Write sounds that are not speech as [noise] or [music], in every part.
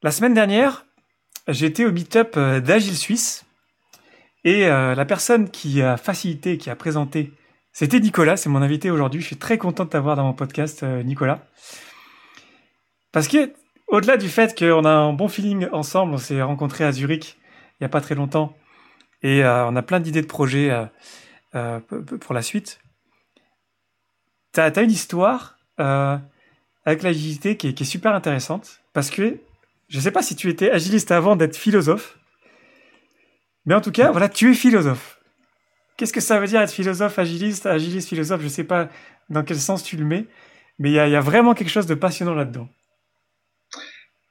La semaine dernière, j'étais au meet-up euh, d'Agile Suisse et euh, la personne qui a facilité, qui a présenté, c'était Nicolas, c'est mon invité aujourd'hui. Je suis très content de t'avoir dans mon podcast, euh, Nicolas. Parce que, au-delà du fait qu'on a un bon feeling ensemble, on s'est rencontrés à Zurich il n'y a pas très longtemps et on a plein d'idées de projets pour la suite. Tu as, une histoire avec l'agilité qui, qui est super intéressante parce que je ne sais pas si tu étais agiliste avant d'être philosophe, mais en tout cas, voilà, tu es philosophe. Qu'est-ce que ça veut dire être philosophe, agiliste, agiliste, philosophe? Je ne sais pas dans quel sens tu le mets, mais il y, a, vraiment quelque chose de passionnant là-dedans.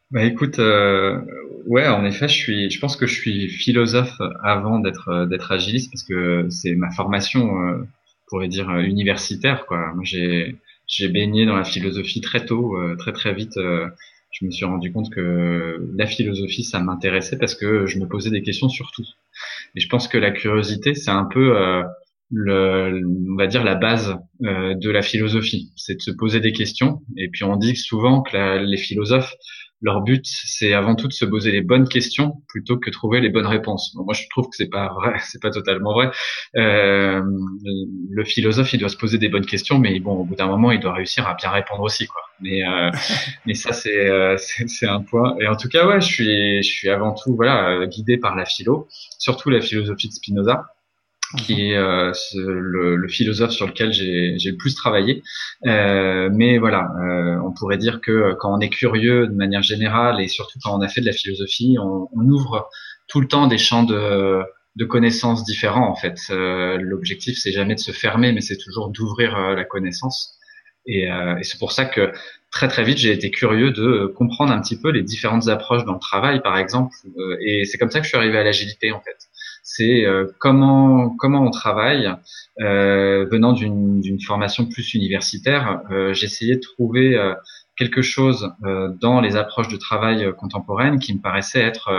Bah écoute, euh, ouais, en effet, je suis, je pense que je suis philosophe avant d'être euh, d'être agiliste parce que c'est ma formation, euh, pourrait dire universitaire, quoi. J'ai j'ai baigné dans la philosophie très tôt, très très vite je me suis rendu compte que la philosophie, ça m'intéressait parce que je me posais des questions sur tout. Et je pense que la curiosité, c'est un peu, euh, le, on va dire, la base euh, de la philosophie. C'est de se poser des questions. Et puis on dit souvent que les philosophes leur but, c'est avant tout de se poser les bonnes questions plutôt que trouver les bonnes réponses. moi, je trouve que c'est pas vrai, [laughs] c'est pas totalement vrai. Euh, le philosophe, il doit se poser des bonnes questions, mais bon, au bout d'un moment, il doit réussir à bien répondre aussi, quoi. Mais euh, [laughs] mais ça, euh, c'est c'est un point. Et en tout cas, ouais, je suis je suis avant tout voilà guidé par la philo, surtout la philosophie de Spinoza qui est euh, le, le, philosophe sur lequel j'ai le plus travaillé. Euh, mais voilà, euh, on pourrait dire que quand on est curieux de manière générale et surtout quand on a fait de la philosophie, on, on ouvre tout le temps des champs de, de connaissances différents en fait. Euh, l'objectif c'est jamais de se fermer, mais c'est toujours d'ouvrir euh, la connaissance. Et, et c'est pour ça que très très vite j'ai été curieux de comprendre un petit peu les différentes approches dans le travail par exemple. et c'est comme ça que je suis arrivé à l'agilité en fait c'est euh, comment comment on travaille. Euh, venant d'une formation plus universitaire, euh, j'essayais de trouver quelque chose dans les approches de travail contemporaines qui me paraissait être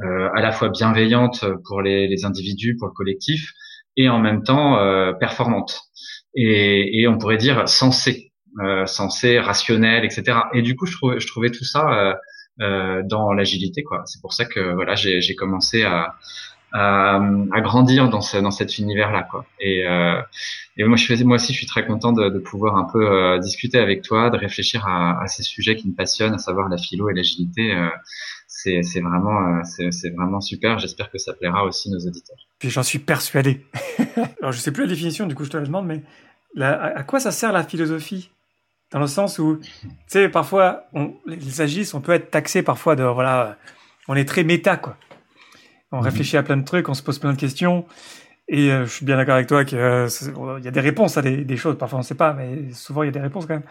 à la fois bienveillante pour les, les, individus, pour le collectif, et en même temps performante. Et, et, on pourrait dire sensée, sensée, rationnelle, etc. Et du coup, je trouvais, je trouvais tout ça dans l'agilité, quoi. C'est pour ça que voilà, j'ai commencé à, à, grandir dans, ce, dans cet univers-là, quoi. Et, euh, moi, moi aussi, je suis très content de, pouvoir un peu euh, discuter avec toi, de réfléchir à, ces sujets qui me passionnent, à savoir la philo et l'agilité. Euh, c'est, vraiment, super. J'espère que ça plaira aussi nos auditeurs. Puis j'en suis persuadé. [laughs] Alors, je sais plus la définition, du coup, je te la demande, mais à quoi ça sert la philosophie? Dans le sens où, tu sais, parfois, on, les on peut être taxé parfois de, voilà, on est très méta, quoi. On réfléchit à plein de trucs, on se pose plein de questions. Et euh, je suis bien d'accord avec toi qu'il euh, y a des réponses à des, choses. Parfois on ne sait pas, mais souvent il y a des réponses quand même.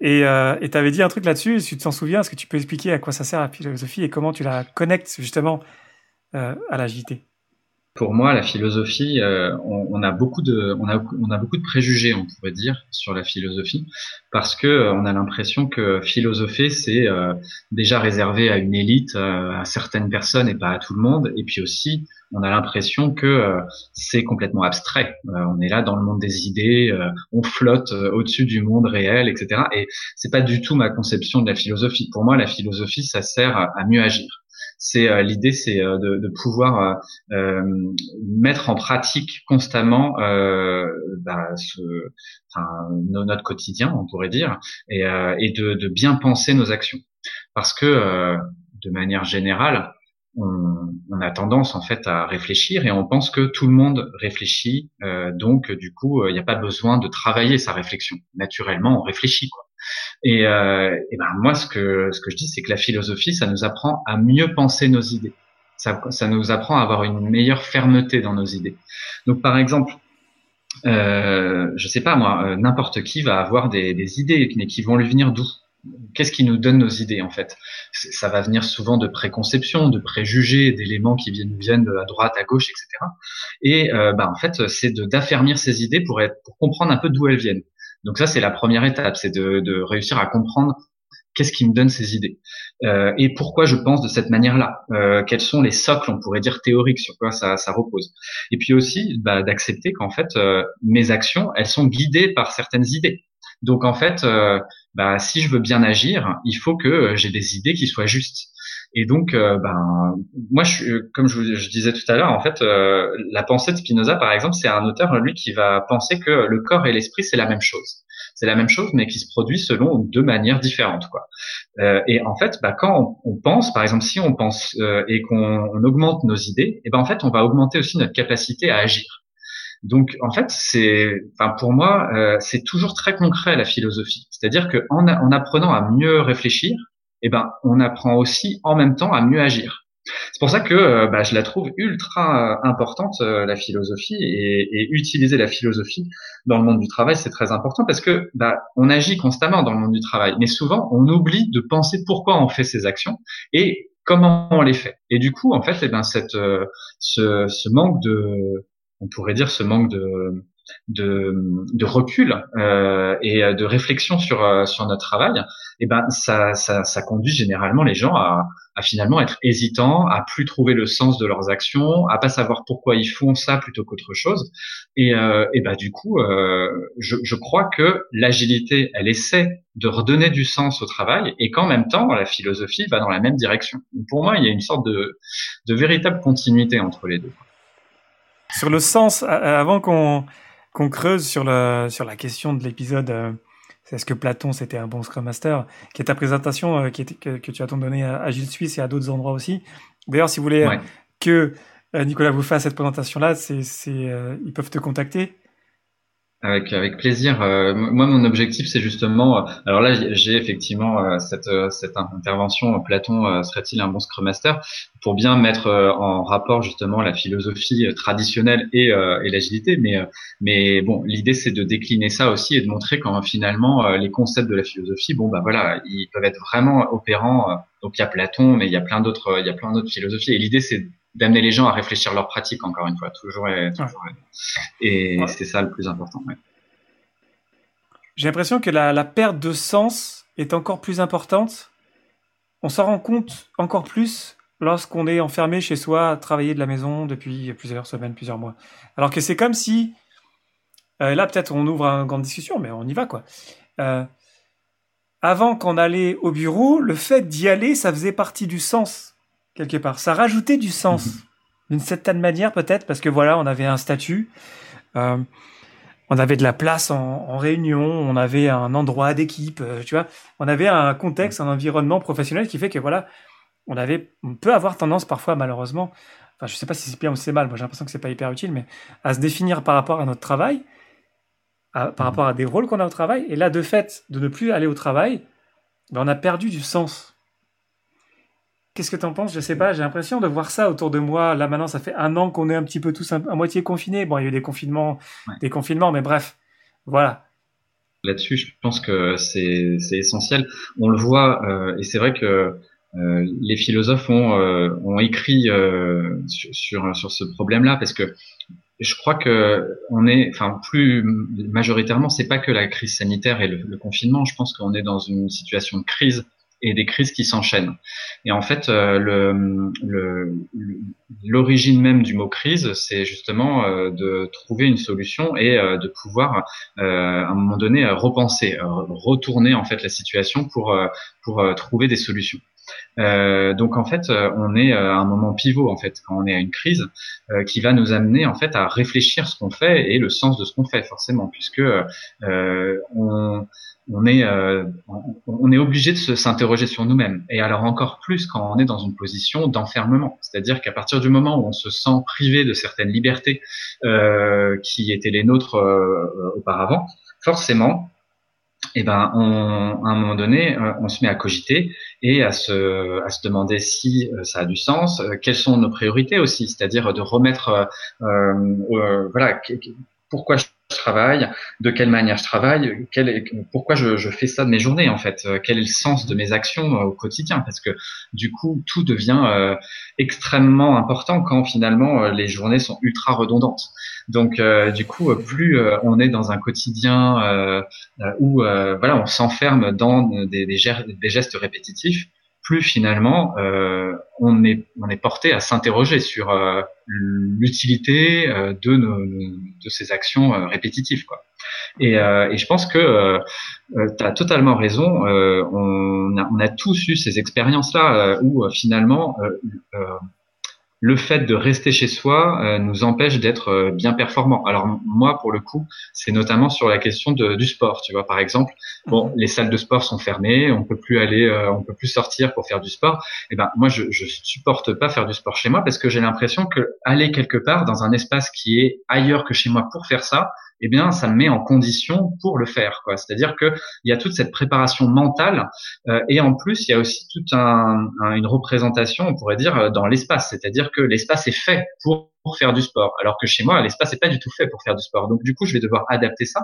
Et euh, tu avais dit un truc là-dessus, si tu t'en souviens, est-ce que tu peux expliquer à quoi ça sert la philosophie et comment tu la connectes justement à l'agilité? Pour moi, la philosophie, euh, on, a beaucoup de, on a, on a beaucoup de préjugés, on pourrait dire, sur la philosophie, parce que euh, on a l'impression que philosopher, c'est euh, déjà réservé à une élite, à certaines personnes et pas à tout le monde. Et puis aussi, on a l'impression que c'est complètement abstrait. on est là dans le monde des idées, on flotte au-dessus du monde réel, etc. Et c'est pas du tout ma conception de la philosophie. Pour moi, la philosophie, ça sert à mieux agir c'est euh, l'idée, c'est euh, de, pouvoir euh, mettre en pratique constamment bah, ce, enfin, notre quotidien, on pourrait dire, et, de, bien penser nos actions, parce que de manière générale, on, a tendance en fait à réfléchir et on pense que tout le monde réfléchit, donc du coup il n'y a pas besoin de travailler sa réflexion. Naturellement, on réfléchit. Et, euh, ben moi, ce que je dis, c'est que la philosophie, ça nous apprend à mieux penser nos idées. Ça, nous apprend à avoir une meilleure fermeté dans nos idées. Donc, par exemple, euh, je sais pas moi, euh, n'importe qui va avoir des, idées, mais qui vont lui venir d'où? Qu'est-ce qui nous donne nos idées en fait? Ça va venir souvent de préconceptions, de préjugés, d'éléments qui viennent, viennent à droite, à gauche, etc. Et euh, bah, en fait, c'est d'affermir ces idées pour comprendre un peu d'où elles viennent. Donc ça, c'est la première étape, c'est de, de, réussir à comprendre qu'est-ce qui me donne ces idées euh, et pourquoi je pense de cette manière-là. Euh, quels sont les socles, on pourrait dire théoriques, sur quoi ça, ça repose. Et puis aussi bah, d'accepter qu'en fait, euh, mes actions, elles sont guidées par certaines idées. Donc en fait, bah, si je veux bien agir, il faut que j'ai des idées qui soient justes. Et donc, ben, moi, je, comme je, je disais tout à l'heure, en fait, la pensée de Spinoza, par exemple, c'est un auteur, lui, qui va penser que le corps et l'esprit, c'est la même chose c'est la même chose, mais qui se produit selon deux manières différentes. Quoi. Euh, et en fait, bah, quand on, pense, par exemple, si on pense euh, et qu'on augmente nos idées, et ben en fait, on va augmenter aussi notre capacité à agir. Donc, en fait, c'est, enfin, pour moi, euh, c'est toujours très concret la philosophie. C'est-à-dire qu'en en apprenant à mieux réfléchir, eh ben, on apprend aussi en même temps à mieux agir. C'est pour ça que euh, bah, je la trouve ultra euh, importante euh, la philosophie et, et, utiliser la philosophie dans le monde du travail c'est très important parce que bah, on agit constamment dans le monde du travail mais souvent on oublie de penser pourquoi on fait ces actions et comment on les fait et du coup en fait eh ben cette ce, ce manque de on pourrait dire ce manque de de, de recul euh, et de réflexion sur sur notre travail, et eh ben ça, ça, ça conduit généralement les gens à, à finalement être hésitants, à plus trouver le sens de leurs actions, à pas savoir pourquoi ils font ça plutôt qu'autre chose. Et, euh, et bah du coup, euh, je, je, crois que l'agilité, elle essaie de redonner du sens au travail, et qu'en même temps, la philosophie va dans la même direction. Pour moi, il y a une sorte de, de véritable continuité entre les deux. Sur le sens, avant qu'on qu'on creuse sur la sur la question de l'épisode euh, est-ce que Platon c'était un bon Scrum Master Qui est ta présentation euh, qui est, que, que, tu as donné à, à, Gilles Suisse et à d'autres endroits aussi. D'ailleurs, si vous voulez euh, que euh, Nicolas vous fasse cette présentation-là, c'est, ils peuvent te contacter. Avec avec plaisir. Euh, moi, mon objectif, c'est justement. Euh, alors là, j'ai effectivement euh, cette cette intervention. Platon serait-il un bon Scrum Master pour bien mettre en rapport justement la philosophie traditionnelle et et l'agilité. Mais mais bon, l'idée c'est de décliner ça aussi et de montrer quand finalement les concepts de la philosophie, bon bah voilà, ils peuvent être vraiment opérants. Donc il y a Platon, mais il y a plein d'autres il y a plein d'autres philosophies. Et l'idée c'est d'amener les gens à réfléchir leur pratique encore une fois toujours et, toujours et, c'est ça le plus important ouais. j'ai l'impression que la, la, perte de sens est encore plus importante. On s'en rend compte encore plus lorsqu'on est enfermé chez soi à travailler de la maison depuis plusieurs semaines plusieurs mois. Alors que c'est comme si euh, là peut-être on ouvre une grande discussion mais on y va quoi. Euh, avant qu'on allait au bureau le fait d'y aller ça faisait partie du sens quelque part. Ça rajoutait du sens, mhm. d'une certaine manière peut-être, parce que voilà, on avait un statut, euh, on avait de la place en, réunion, on avait un endroit d'équipe, euh, tu vois, on avait un contexte, un environnement professionnel qui fait que voilà, on avait, on peut avoir tendance parfois malheureusement, enfin je sais pas si c'est bien ou c'est mal, moi j'ai l'impression que c'est pas hyper utile, mais à se définir par rapport à notre travail, par mhm. rapport à des rôles qu'on a au travail, et là de fait de ne plus aller au travail, ben, on a perdu du sens Qu'est-ce que tu en penses? Je sais pas, j'ai l'impression de voir ça autour de moi. Là maintenant, ça fait un an qu'on est un petit peu tous à moitié confinés. Bon, il y a eu des confinements, des confinements, mais bref, voilà. Là-dessus, je pense que c'est essentiel. On le voit, euh, et c'est vrai que euh, les philosophes ont, euh, ont écrit sur, sur ce problème-là, parce que je crois que on est, enfin plus majoritairement, c'est pas que la crise sanitaire et le, le confinement. Je pense qu'on est dans une situation de crise et des crises qui s'enchaînent. Et en fait, euh, l'origine même du mot crise, c'est justement euh, de trouver une solution et euh, de pouvoir, à un moment donné, repenser, retourner en fait la situation pour trouver des solutions. Donc en fait, on est à un moment pivot en fait quand on est à une crise qui va nous amener en fait à réfléchir ce qu'on fait et le sens de ce qu'on fait forcément puisque on est, euh, on est obligé de s'interroger sur nous-mêmes. Et alors encore plus quand on est dans une position d'enfermement. C'est-à-dire qu'à partir du moment où on se sent privé de certaines libertés euh, qui étaient les nôtres euh, auparavant, forcément, eh ben, on, à un moment donné, on se met à cogiter et à se, à se demander si ça a du sens, quelles sont nos priorités aussi, c'est-à-dire de remettre, voilà, pourquoi je travaille, de quelle manière je travaille, pourquoi je, je, fais ça de mes journées en fait, euh, quel est le sens de mes actions euh, au quotidien, parce que du coup tout devient euh, extrêmement important quand finalement les journées sont ultra redondantes. Donc du coup plus on est dans un quotidien où voilà on s'enferme dans des, gestes répétitifs, plus finalement on est on est porté à s'interroger sur l'utilité de nos, de ces actions répétitives quoi. Et, et je pense que tu as totalement raison. on, a, on a tous eu ces expériences là où finalement le fait de rester chez soi euh, nous empêche d'être euh, bien performant. Alors moi, pour le coup, c'est notamment sur la question de, du sport. Tu vois, par exemple, bon, mhm. les salles de sport sont fermées, on peut plus aller, euh, on peut plus sortir pour faire du sport. Et eh ben moi, je, je supporte pas faire du sport chez moi parce que j'ai l'impression que aller quelque part dans un espace qui est ailleurs que chez moi pour faire ça, eh bien, ça me met en condition pour le faire. C'est-à-dire que il y a toute cette préparation mentale euh, et en plus, il y a aussi toute un, une représentation, on pourrait dire, dans l'espace. C'est-à-dire que l'espace est fait pour faire du sport, alors que chez moi, l'espace n'est pas du tout fait pour faire du sport. Donc, du coup, je vais devoir adapter ça.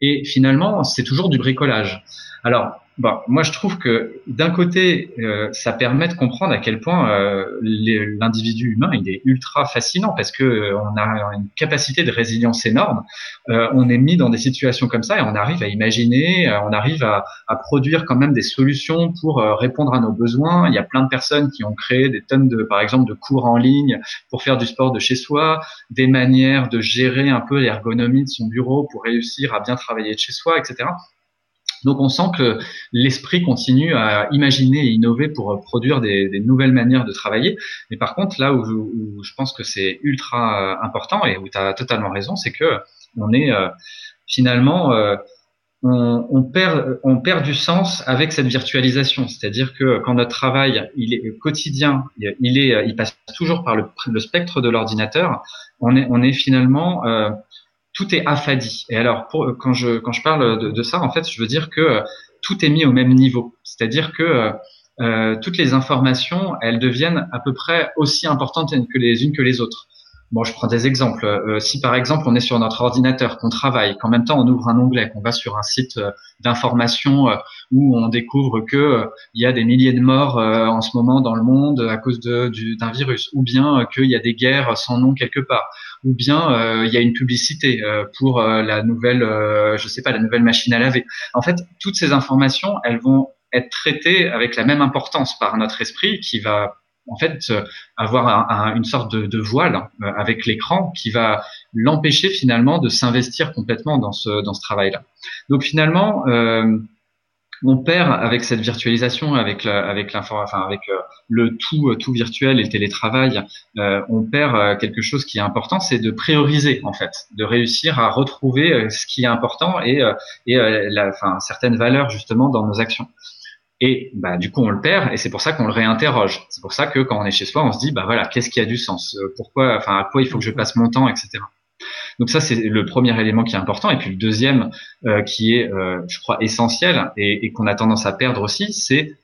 Et finalement, c'est toujours du bricolage. Alors, Bon, moi, je trouve que d'un côté, euh, ça permet de comprendre à quel point euh, l'individu humain il est ultra fascinant parce que euh, on a une capacité de résilience énorme. on est mis dans des situations comme ça et on arrive à imaginer, on arrive à, à, produire quand même des solutions pour répondre à nos besoins. Il y a plein de personnes qui ont créé des tonnes de, par exemple, de cours en ligne pour faire du sport de chez soi, des manières de gérer un peu l'ergonomie de son bureau pour réussir à bien travailler de chez soi, etc. Donc on sent que l'esprit continue à imaginer et innover pour produire des, nouvelles manières de travailler. Mais par contre, là où je, pense que c'est ultra euh, important et où tu as totalement raison, c'est que on est euh, finalement euh, on, perd on perd du sens avec cette virtualisation. C'est-à-dire que quand notre travail il est quotidien, il est il passe toujours par le, spectre de l'ordinateur. On est on est finalement tout est affadi. Et alors, pour, quand je quand je parle de, de, ça, en fait, je veux dire que euh, tout est mis au même niveau. C'est-à-dire que euh, euh, toutes les informations, elles deviennent à peu près aussi importantes que les unes que les autres. Bon, je prends des exemples. Euh, si par exemple on est sur notre ordinateur, qu'on travaille, qu'en même temps on ouvre un onglet, qu'on va sur un site euh, d'information euh, où on découvre que il y a des milliers de morts en ce moment dans le monde à cause d'un virus, ou bien qu'il y a des guerres sans nom quelque part, ou bien il y a une publicité pour la nouvelle, je sais pas, la nouvelle machine à laver. En fait, toutes ces informations, elles vont être traitées avec la même importance par notre esprit qui va en fait euh, avoir une sorte de, voile euh, avec l'écran qui va l'empêcher finalement de s'investir complètement dans ce travail-là. Donc finalement, euh, on perd avec cette virtualisation, avec le tout virtuel et le télétravail, on perd quelque chose qui est important, c'est de prioriser en fait, de réussir à retrouver ce qui est important et certaines valeurs justement dans nos actions. Et bah, du coup, on le perd, et c'est pour ça qu'on le réinterroge. C'est pour ça que quand on est chez soi, on se dit, bah voilà, qu'est-ce qui a du sens? Euh, Pourquoi, enfin, à quoi il faut que je passe mon temps, etc. Donc ça, c'est le premier élément qui est important. Et puis le deuxième, euh, qui est, euh, je crois, essentiel et, et qu'on a tendance à perdre aussi, c'est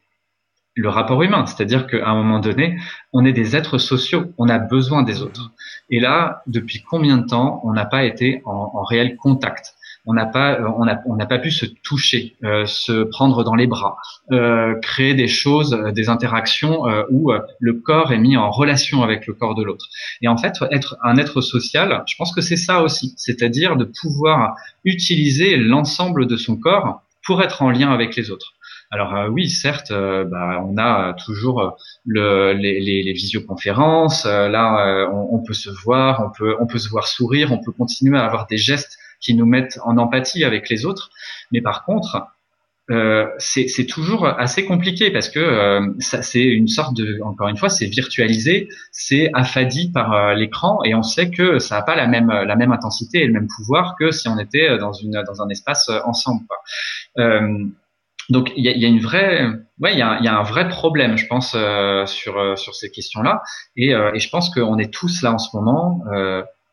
le rapport humain. C'est-à-dire qu'à un moment donné, on est des êtres sociaux, on a besoin des autres. Et là, depuis combien de temps on n'a pas été en, en réel contact? On n'a pas euh, on on n'a pas pu se toucher, euh, se prendre dans les bras, euh, créer des choses, des interactions où le corps est mis en relation avec le corps de l'autre. Et en fait, être un être social, je pense que c'est ça aussi, c'est-à-dire de pouvoir utiliser l'ensemble de son corps pour être en lien avec les autres. Alors oui, certes, bah, on a toujours le, les, les, visioconférences. là, on, on, peut se voir, on peut, on peut se voir sourire, on peut continuer à avoir des gestes qui nous mettent en empathie avec les autres. Mais par contre, euh, c'est toujours assez compliqué parce que euh, c'est une sorte de, encore une fois, c'est virtualisé, c'est affadi par euh, l'écran et on sait que ça n'a pas la même la même intensité et le même pouvoir que si on était dans une dans un espace ensemble. Euh, donc il y a, y a, une vraie, ouais, il y a, y a, un vrai problème, je pense, sur sur ces questions-là et, et je pense qu'on est tous là en ce moment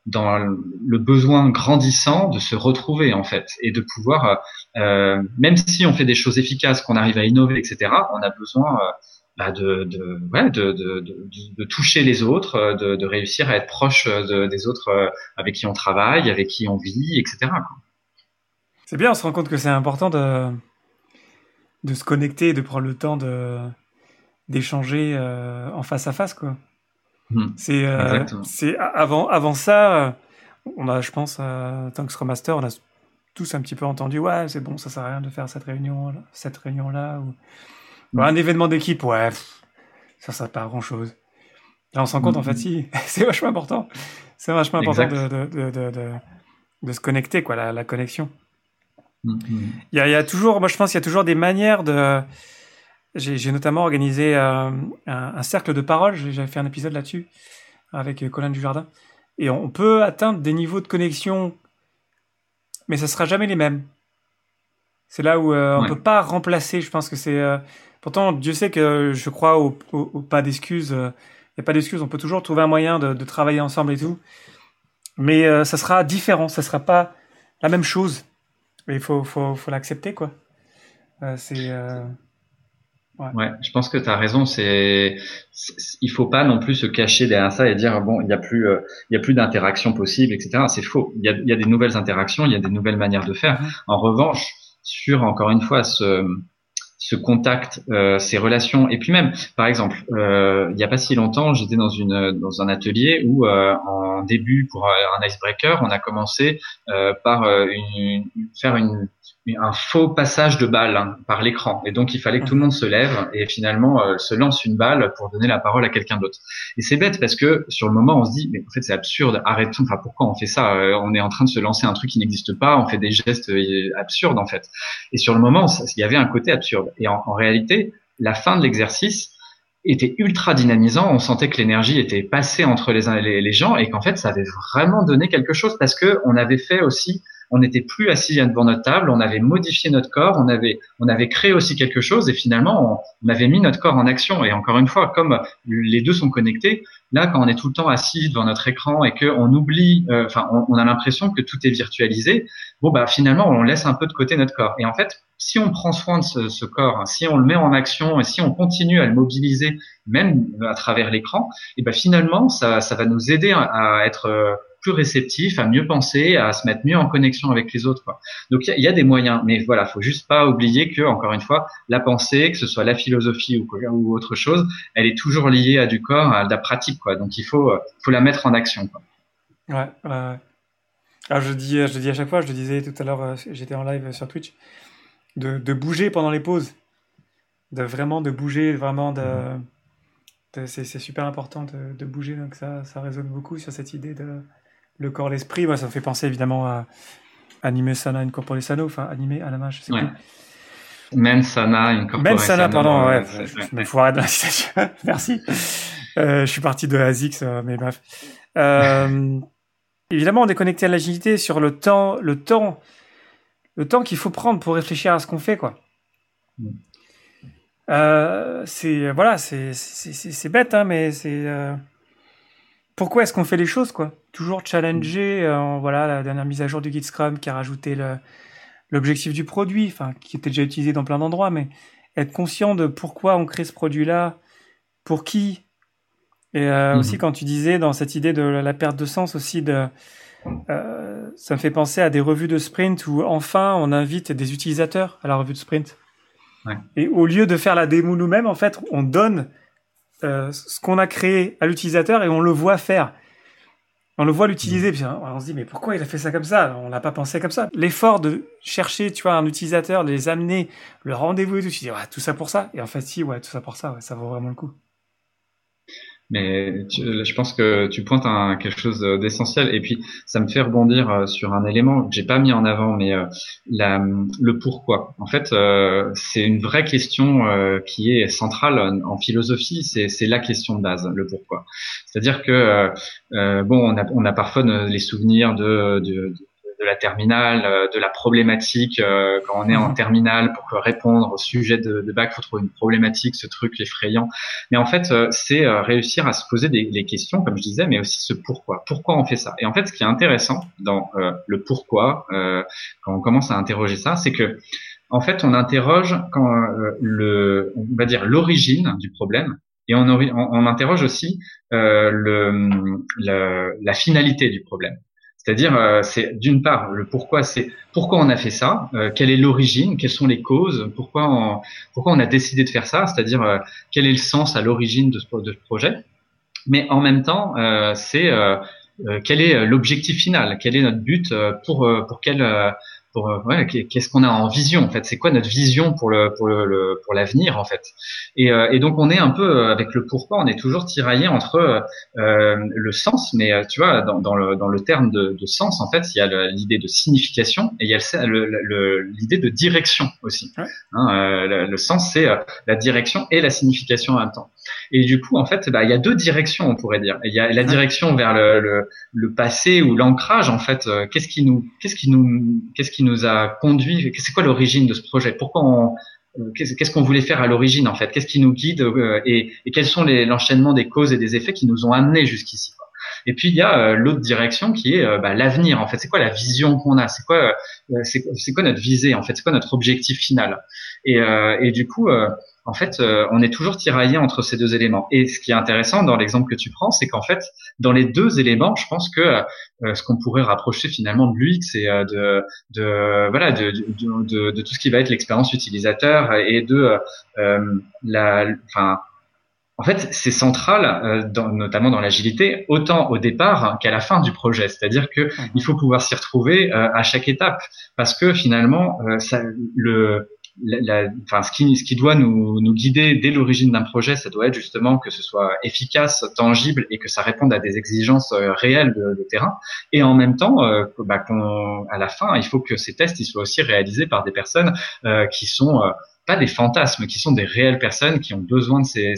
dans le besoin grandissant de se retrouver en fait et de pouvoir, euh, même si on fait des choses efficaces, qu'on arrive à innover, etc., on a besoin euh, bah de, toucher les autres, de, réussir à être proche des autres euh, avec qui on travaille, avec qui on vit, etc. C'est bien, on se rend compte que c'est important de, se connecter, de prendre le temps d'échanger euh, en face à face, quoi. Hmm. C'est euh, avant avant ça, on a, je pense, euh, tant que Scrum Master, on a tous un petit peu entendu, ouais, c'est bon, ça sert à rien de faire cette réunion, cette réunion là. Ou... un événement d'équipe, ouais, ça, ça pas grand chose. Là, on se rend compte, en fait, si, [laughs] c'est vachement important. C'est vachement important de de, de, de, de, se connecter, quoi, la, la connexion. Il y, a, il y, a, toujours, moi je pense qu'il y a toujours des manières de. J'ai notamment organisé euh, un, un, cercle de parole, j'avais fait un épisode là-dessus avec Colin Dujardin. Et on peut atteindre des niveaux de connexion, mais ça sera jamais les mêmes. C'est là où euh, on peut pas remplacer. Je pense que c'est. Euh, pourtant, Dieu sait que je crois au, au, pas d'excuses. Il euh, n'y a pas d'excuses. On peut toujours trouver un moyen de, de travailler ensemble et tout. Mais euh, ça sera différent. Ça sera pas la même chose. Mais il faut, faut, faut l'accepter, quoi. c'est. Ouais. ouais. je pense que tu as raison. C'est, il faut pas non plus se cacher derrière ça et dire bon, il y a plus, il y a plus d'interaction possible, etc. C'est faux. Il y a, il y a des nouvelles interactions, il y a des nouvelles manières de faire. Mm-hmm. En revanche, sur encore une fois ce, ce contact, euh, ces relations. Et puis même, par exemple, euh, il n'y a pas si longtemps, j'étais dans une dans un atelier où euh, en début pour un icebreaker, on a commencé euh, par euh, une, faire une un faux passage de balle hein, par l'écran. Et donc, il fallait que tout le monde se lève et finalement euh, se lance une balle pour donner la parole à quelqu'un d'autre. Et c'est bête parce que sur le moment, on se dit, mais en fait, c'est absurde. Arrêtons. Enfin, pourquoi on fait ça? Euh, On est en train de se lancer un truc qui n'existe pas. On fait des gestes euh, absurdes en fait. Et sur le moment, il y avait un côté absurde. Et en, réalité, la fin de l'exercice était ultra dynamisant. On sentait que l'énergie était passée entre les, les, les gens et qu'en fait, ça avait vraiment donné quelque chose parce que on avait fait aussi on n'était plus assis devant notre table, on avait modifié notre corps, on avait, on avait créé aussi quelque chose et finalement on, avait mis notre corps en action. Et encore une fois, comme les deux sont connectés, là quand on est tout le temps assis devant notre écran et qu'on oublie, euh, enfin on, a l'impression que tout est virtualisé, bon bah finalement on laisse un peu de côté notre corps. Et en fait, si on prend soin de ce, corps, si on le met en action et si on continue à le mobiliser même à travers l'écran, et ben finalement ça, ça va nous aider à être euh, plus réceptif, à mieux penser, à se mettre mieux en connexion avec les autres. Donc il y, a des moyens, mais voilà, faut juste pas oublier que encore une fois, la pensée, que ce soit la philosophie ou, autre chose, elle est toujours liée à du corps, à de la pratique. Quoi. Donc il faut, euh, faut la mettre en action. Quoi. Ouais. je dis, je dis à chaque fois, je le disais tout à l'heure, euh, j'étais en live sur Twitch, de, bouger pendant les pauses, de vraiment de bouger, vraiment de, c'est super important de, de, bouger. Donc ça, ça résonne beaucoup sur cette idée de le corps, l'esprit, moi, ça me fait penser évidemment à Anime Sana Incorpore Sano, enfin Anime Anama, je sais ouais. plus. Men Sana Incorpore Men Sana, pardon, ouais, mais faut arrêter la citation. [laughs] Merci. Euh, je suis parti de ASICS, euh, mais bref. Euh, [laughs] évidemment, on est connecté à l'agilité sur le temps, le temps, le temps qu'il faut prendre pour réfléchir à ce qu'on fait, quoi. Mm. Euh, c'est voilà, c'est bête, hein, mais c'est pourquoi est-ce qu'on fait les choses, quoi? Toujours challenger, euh, voilà, la dernière mise à jour du Git Scrum qui a rajouté l'objectif du produit, enfin, qui était déjà utilisé dans plein d'endroits, mais être conscient de pourquoi on crée ce produit-là, pour qui? Et euh, mhm. aussi, quand tu disais dans cette idée de la perte de sens aussi, de, euh, ça me fait penser à des revues de sprint où enfin on invite des utilisateurs à la revue de sprint. Ouais. Et au lieu de faire la démo nous-mêmes, en fait, on donne euh, ce qu'on a créé à l'utilisateur et on le voit faire. On le voit l'utiliser, puis on se dit mais pourquoi il a fait ça comme ça? On l'a pas pensé comme ça. L'effort de chercher, tu vois, un utilisateur, de les amener, le rendez-vous et tout, tu dis ouais, tout ça pour ça. Et en fait, si, ouais, tout ça pour ça, ça vaut vraiment le coup. Mais je pense que tu pointes à quelque chose d'essentiel. Et puis, ça me fait rebondir euh, sur un élément que j'ai pas mis en avant, mais euh, la, le pourquoi. En fait, euh, c'est une vraie question qui est centrale en philosophie. C'est la question de base, le pourquoi. C'est-à-dire que bon, on a, on a parfois les souvenirs de, de, de de la terminale, euh, de la problématique euh, quand on est en mhm. terminale pour répondre au sujet de, de bac, faut trouver une problématique, ce truc effrayant. Mais en fait, euh, c'est réussir à se poser des, des, questions, comme je disais, mais aussi ce pourquoi. Pourquoi on fait ça? Et en fait, ce qui est intéressant dans le pourquoi, quand on commence à interroger ça, c'est que en fait, on interroge quand le, on va dire l'origine du problème, et on, on, on interroge aussi euh, le, la, la, finalité du problème. C'est-à-dire, euh, c'est d'une part le pourquoi, c'est pourquoi on a fait ça, euh, quelle est l'origine, quelles sont les causes, pourquoi on, a décidé de faire ça, c'est-à-dire euh, quel est le sens à l'origine de ce, projet. Mais en même temps, c'est quel est l'objectif final, quel est notre but, pour quel pour euh, ouais, qu'est-ce qu'on a en vision en fait? C'est quoi notre vision pour le pour le, pour l'avenir en fait? Et, euh, et donc on est un peu euh, avec le pourquoi on est toujours tiraillé entre euh, le sens mais tu vois dans, dans, le dans le terme de, de sens en fait il y a l'idée de signification et il y a l'idée de direction aussi. Hein, le, le, sens c'est la direction et la signification en même temps et du coup en fait bah, il y a deux directions on pourrait dire. Il y a la direction vers le, le, le passé ou l'ancrage en fait qu'est-ce qui nous qu'est-ce qui nous qu'est-ce qui nous a conduit C'est quoi l'origine de ce projet? Pourquoi on, euh, qu'est-ce qu'on voulait faire à l'origine en fait? Qu'est-ce qui nous guide euh, et, et, quels sont l'enchaînement des causes et des effets qui nous ont amenés jusqu'ici Et puis il y a euh, l'autre direction qui est bah, l'avenir en fait. C'est quoi la vision qu'on a? C'est quoi c'est quoi notre visée en fait? C'est quoi notre objectif final? Et, et, du coup en fait, euh, on est toujours tiraillé entre ces deux éléments. Et ce qui est intéressant dans l'exemple que tu prends, c'est qu'en fait, dans les deux éléments, je pense que euh, ce qu'on pourrait rapprocher finalement de l'UX et euh, de, de, voilà de, de, de, tout ce qui va être l'expérience utilisateur et de la, enfin, en fait, c'est central, dans, notamment dans l'agilité, autant au départ qu'à la fin du projet. C'est-à-dire que il faut pouvoir s'y retrouver à chaque étape, parce que finalement, ça, le la, enfin, ce qui, ce qui doit nous, nous guider dès l'origine d'un projet, ça doit être justement que ce soit efficace, tangible et que ça réponde à des exigences euh, réelles de, de terrain. Et en même temps, euh, bah, à la fin, il faut que ces tests ils soient aussi réalisés par des personnes euh, qui sont euh, pas des fantasmes, qui sont des réelles personnes qui ont besoin de ces,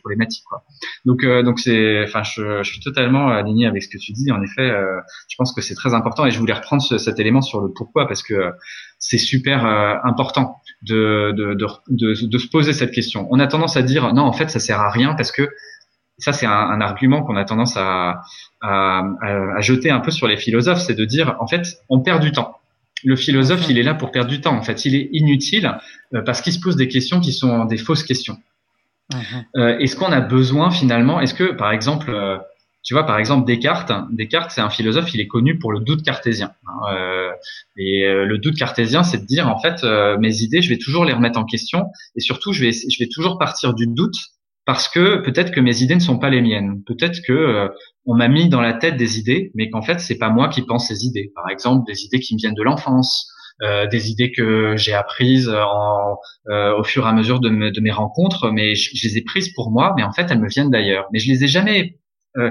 problématiques. Quoi. Donc, euh, donc c'est, enfin, je, suis totalement aligné avec ce que tu dis. En effet, euh, je pense que c'est très important et je voulais reprendre cet élément sur le pourquoi parce que c'est super important de, de, de, se poser cette question. On a tendance à dire non, en fait, ça sert à rien parce que ça, c'est un, un, argument qu'on a tendance à, à, jeter un peu sur les philosophes, c'est de dire en fait, on perd du temps. Le philosophe, il est là pour perdre du temps. En fait, il est inutile euh, parce qu'il se pose des questions qui sont des fausses questions. Euh, est-ce qu'on a besoin finalement Est-ce que, par exemple, euh, tu vois, par exemple, Descartes, Descartes, c'est un philosophe, il est connu pour le doute cartésien. Hein, et le doute cartésien, c'est de dire, en fait, euh, mes idées, je vais toujours les remettre en question, et surtout, je vais, je vais toujours partir du doute, parce que peut-être que mes idées ne sont pas les miennes. Peut-être que on m'a mis dans la tête des idées, mais qu'en fait, c'est pas moi qui pense ces idées. Par exemple, des idées qui me viennent de l'enfance, euh, des idées que j'ai apprises en, euh, au fur et à mesure de, de mes rencontres, mais je, je, les ai prises pour moi, mais en fait elles me viennent d'ailleurs. Mais je les ai jamais euh,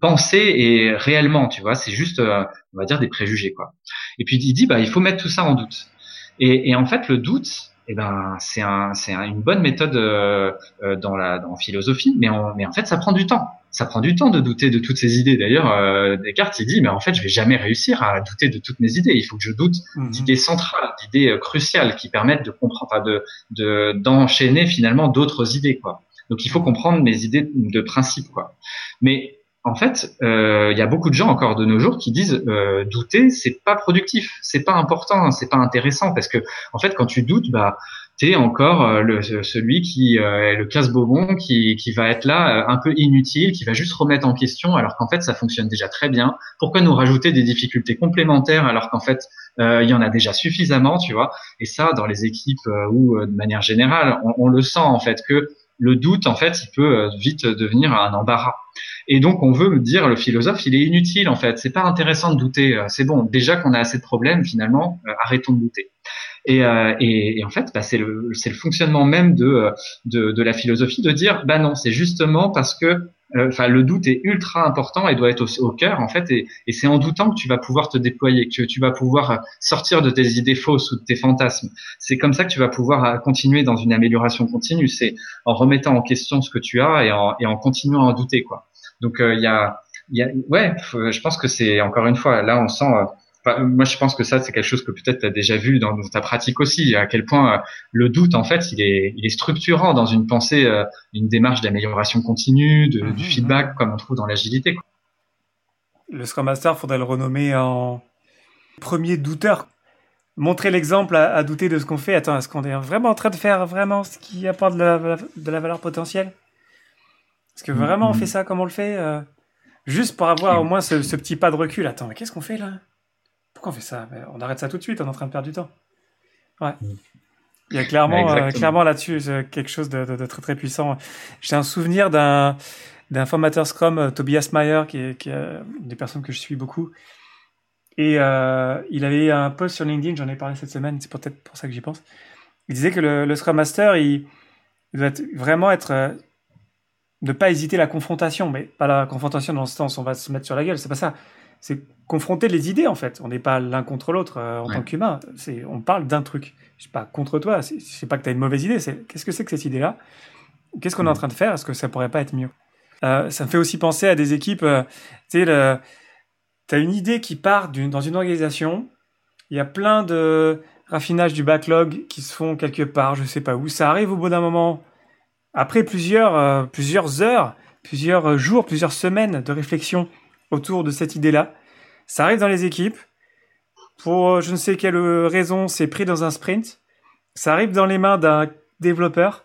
penser et réellement, tu vois, c'est juste, euh, on va dire, des préjugés, quoi. Et puis il dit, bah, il faut mettre tout ça en doute. Et, et en fait, le doute, eh ben, c'est un, c'est une bonne méthode euh, euh, dans la dans philosophie, mais, en, mais en fait, ça prend du temps. Ça prend du temps de douter de toutes ces idées. D'ailleurs, euh, Descartes, il dit, mais en fait, je vais jamais réussir à douter de toutes mes idées. Il faut que je doute mhm. d'idées centrales, d'idées cruciales qui permettent de comprendre, de, de d'enchaîner finalement d'autres idées, quoi. Donc, il faut comprendre mes idées de principe, quoi. Mais en fait, euh, il y a beaucoup de gens encore de nos jours qui disent euh, douter, c'est pas productif, c'est pas important, c'est pas intéressant parce que en fait, quand tu doutes, bah t'es encore euh, celui qui est le casse-bobon qui, qui va être là un peu inutile, qui va juste remettre en question alors qu'en fait ça fonctionne déjà très bien. Pourquoi nous rajouter des difficultés complémentaires alors qu'en fait il y en a déjà suffisamment, tu vois? Et ça, dans les équipes ou de manière générale, on, on, le sent en fait que le doute, en fait, il peut vite devenir un embarras. Et donc, on veut dire, le philosophe, il est inutile, en fait. C'est pas intéressant de douter. Euh, c'est bon. Déjà qu'on a assez de problèmes, finalement, euh, arrêtons de douter. Et, euh, et, et en fait, bah, c'est le, le, fonctionnement même de, de, de, la philosophie de dire, bah non, c'est justement parce que enfin le doute est ultra important et doit être au, au cœur en fait et, et c'est en doutant que tu vas pouvoir te déployer que tu vas pouvoir sortir de tes idées fausses ou de tes fantasmes c'est comme ça que tu vas pouvoir continuer dans une amélioration continue c'est en remettant en question ce que tu as et en, et en continuant à douter quoi donc euh, il y a, y, a, ouais, je pense que c'est encore une fois là on sent. Euh, moi, je pense que ça, c'est quelque chose que peut-être tu as déjà vu dans, ta pratique aussi, à quel point euh, le doute, en fait, il est, il est structurant dans une pensée, une démarche d'amélioration continue, de, mhm, du feedback, comme on trouve dans l'agilité. Le Scrum Master, faudrait le renommer en premier douteur. Montrer l'exemple à, à, douter de ce qu'on fait. Attends, est-ce qu'on est vraiment en train de faire vraiment ce qui apporte de la, de la valeur potentielle? Est-ce que vraiment on fait ça comme on le fait euh, Juste pour avoir au moins ce, petit pas de recul. Attends, mais qu'est-ce qu'on fait là? Pourquoi on fait ça? On arrête ça tout de suite, on est en train de perdre du temps. Ouais. Il y a clairement, euh, clairement là-dessus quelque chose de, très très puissant. J'ai un souvenir d'un d'un formateur Scrum, euh, Tobias Mayer, qui est, qui est une des personnes que je suis beaucoup. Et euh, il avait un post sur LinkedIn, j'en ai parlé cette semaine, c'est peut-être pour ça que j'y pense. Il disait que le, Scrum Master, il, doit vraiment être. Euh, ne pas hésiter la confrontation, mais pas la confrontation dans le sens on va se mettre sur la gueule, c'est pas ça. C'est confronter les idées en fait. On n'est pas l'un contre l'autre euh, en tant qu'humain. On parle d'un truc. Je sais pas contre toi, je sais pas que tu as une mauvaise idée, c'est qu'est-ce que c'est que cette idée-là? Qu'est-ce qu'on est en train de faire? Est-ce que ça pourrait pas être mieux? Ça me fait aussi penser à des équipes, tu sais, le tu as une idée qui part dans une organisation, il y a plein de raffinages du backlog qui se font quelque part, je sais pas où. Ça arrive au bout d'un moment, après plusieurs, euh, plusieurs heures, plusieurs jours, plusieurs semaines de réflexion autour de cette idée-là. Ça arrive dans les équipes. Pour je ne sais quelle raison, c'est pris dans un sprint. Ça arrive dans les mains d'un développeur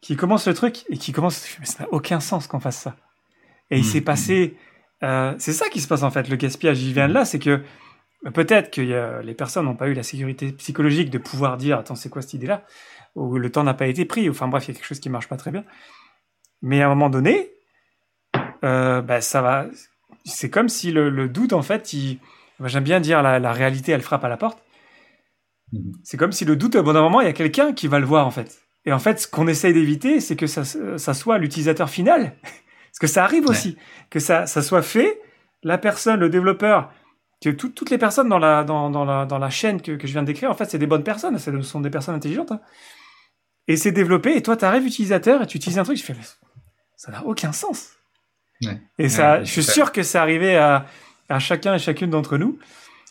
qui commence le truc et qui commence. Mais ça n'a aucun sens qu'on fasse ça. Et il mmh. s'est passé euh, c'est ça qui se passe en fait. Le gaspillage, il vient de là, c'est que peut-être que les personnes n'ont pas eu la sécurité psychologique de pouvoir dire attends c'est quoi cette idée-là? Ou le temps n'a pas été pris. Enfin bref, il y a quelque chose qui marche pas très bien. Mais à un moment donné, euh, bah, ça va. C'est comme si le, doute en fait, il... j'aime bien dire la, réalité, elle frappe à la porte. Mhm. C'est comme si le doute, au bout d'un moment, il y a quelqu'un qui va le voir en fait. Et en fait, ce qu'on essaye d'éviter, c'est que ça, ça soit l'utilisateur final [laughs] parce que ça arrive aussi, que ça, ça soit fait, la personne, le développeur, que toutes les personnes dans la, dans, dans la, dans la chaîne que, que je viens de décrire, en fait, c'est des bonnes personnes, ce sont des personnes intelligentes. Hein. Et c'est développé, et toi, tu arrives utilisateur, et tu utilises un truc, je fais, ça n'a aucun sens. Et ça, je suis sûr que c'est arrivé à, à chacun et chacune d'entre nous.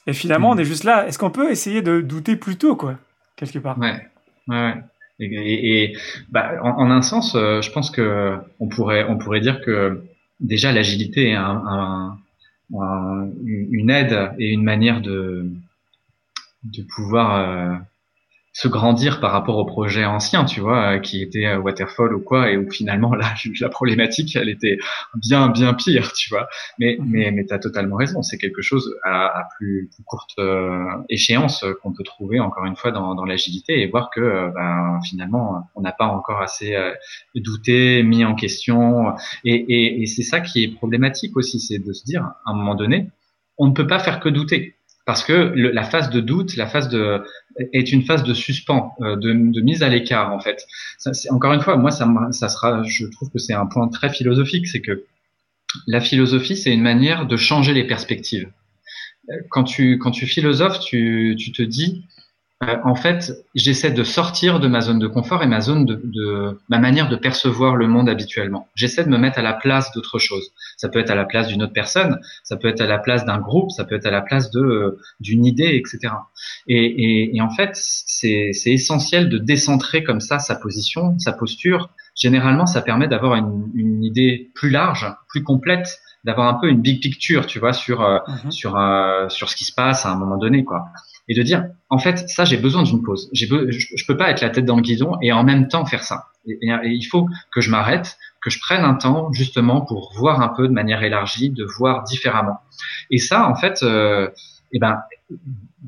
Et finalement, mm. on est juste là. Est-ce qu'on peut essayer de douter plus tôt, quoi, quelque part? Ouais, ouais. Et, et bah, en, un sens, euh, je pense que on pourrait, on pourrait dire que déjà l'agilité est un, un, une aide et une manière de, de pouvoir euh, se grandir par rapport au projet ancien, tu vois, euh, qui était euh, Waterfall ou quoi, et où finalement là, [laughs] la problématique, elle était bien bien pire, tu vois. Mais mhm. mais mais t'as totalement raison, c'est quelque chose à, à plus, plus, courte euh, échéance qu'on peut trouver encore une fois dans, dans l'agilité et voir que ben, finalement on n'a pas encore assez douté, mis en question, et, et, et c'est ça qui est problématique aussi, c'est de se dire à un moment donné, on ne peut pas faire que douter parce que la phase de doute, la phase de est une phase de suspens, euh, de, mise à l'écart en fait. Encore une fois, moi ça, ça sera, je trouve que c'est un point très philosophique, c'est que la philosophie c'est une manière de changer les perspectives. Euh, quand tu quand tu philosophes, tu, tu te dis euh, en fait, j'essaie de sortir de ma zone de confort et ma zone de, de ma manière de percevoir le monde habituellement. J'essaie de me mettre à la place d'autre chose. Ça peut être à la place d'une autre personne, ça peut être à la place d'un groupe, ça peut être à la place euh, d'une idée, etc. Et, et, et en fait, c'est essentiel de décentrer comme ça sa position, sa posture. Généralement, ça permet d'avoir une, une idée plus large, plus complète d'avoir un peu une big picture, tu vois, sur euh, mm-hmm. sur sur ce qui se passe à un moment donné, quoi. Et de dire en fait ça j'ai besoin d'une pause. J'ai je, peux pas être la tête dans le guidon et en même temps faire ça. Et, il faut que je m'arrête que je prenne un temps justement pour voir un peu de manière élargie de voir différemment. Et ça en fait euh, eh ben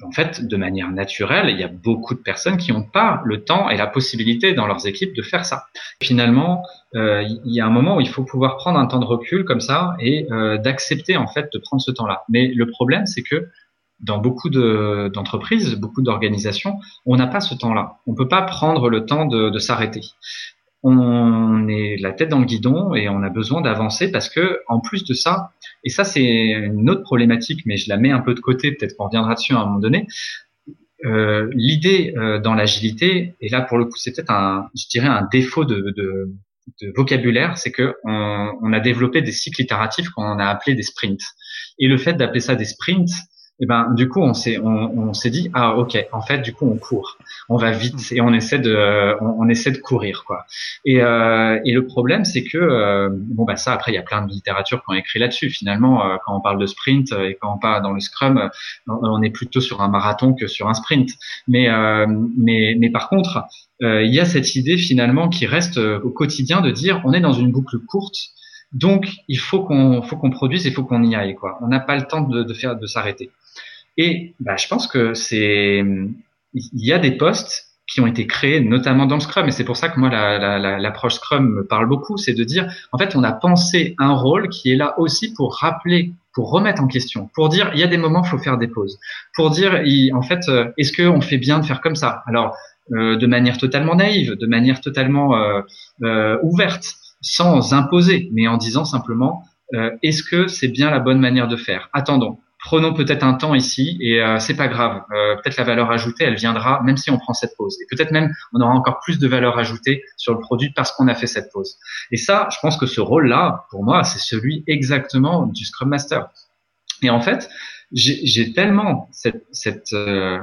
en fait de manière naturelle il y a beaucoup de personnes qui n'ont pas le temps et la possibilité dans leurs équipes de faire ça finalement euh, il y a un moment où il faut pouvoir prendre un temps de recul comme ça et euh, d'accepter en fait de prendre ce temps là mais le problème c'est que dans beaucoup d'entreprises, beaucoup d'organisations, on n'a pas ce temps-là. On peut pas prendre le temps de s'arrêter. On est la tête dans le guidon et on a besoin d'avancer parce que, en plus de ça, et ça c'est une autre problématique, mais je la mets un peu de côté, peut-être qu'on reviendra dessus à un moment donné. Euh, L'idée euh, dans l'agilité, et là pour le coup c'est peut-être un, je dirais un défaut de, de, de vocabulaire, c'est que on, on, a développé des cycles itératifs qu'on a appelés des sprints. Et le fait d'appeler ça des sprints, et eh ben du coup on s'est on, on s'est dit ah ok en fait du coup on court on va vite et on essaie de on, essaie de courir quoi et euh, et le problème c'est que euh, bon bah ça après il y a plein de littérature qui ont écrit là-dessus finalement euh, quand on parle de sprint et quand on parle dans le scrum on est plutôt sur un marathon que sur un sprint mais mais mais par contre il y a cette idée finalement qui reste au quotidien de dire on est dans une boucle courte donc, il faut qu'on faut qu'on produise, il faut qu'on y aille. Quoi. On n'a pas le temps de, de faire de s'arrêter. Et bah, je pense que c'est il y a des postes qui ont été créés notamment dans Scrum. Et c'est pour ça que moi l'approche la, Scrum me parle beaucoup, c'est de dire en fait on a pensé un rôle qui est là aussi pour rappeler pour remettre en question, pour dire il y a des moments il faut faire des pauses, pour dire en fait euh, est-ce qu'on fait bien de faire comme ça? Alors euh, de manière totalement naïve, de manière totalement euh, ouverte, sans imposer, mais en disant simplement est-ce que c'est bien la bonne manière de faire? Attendons, prenons peut-être un temps ici et euh, c'est pas grave. Euh, peut-être la valeur ajoutée, elle viendra même si on prend cette pause. Et peut-être même on aura encore plus de valeur ajoutée sur le produit parce qu'on a fait cette pause. Et ça, je pense que ce rôle-là, pour moi, c'est celui exactement du Scrum Master. Et en fait, j'ai tellement cette, euh,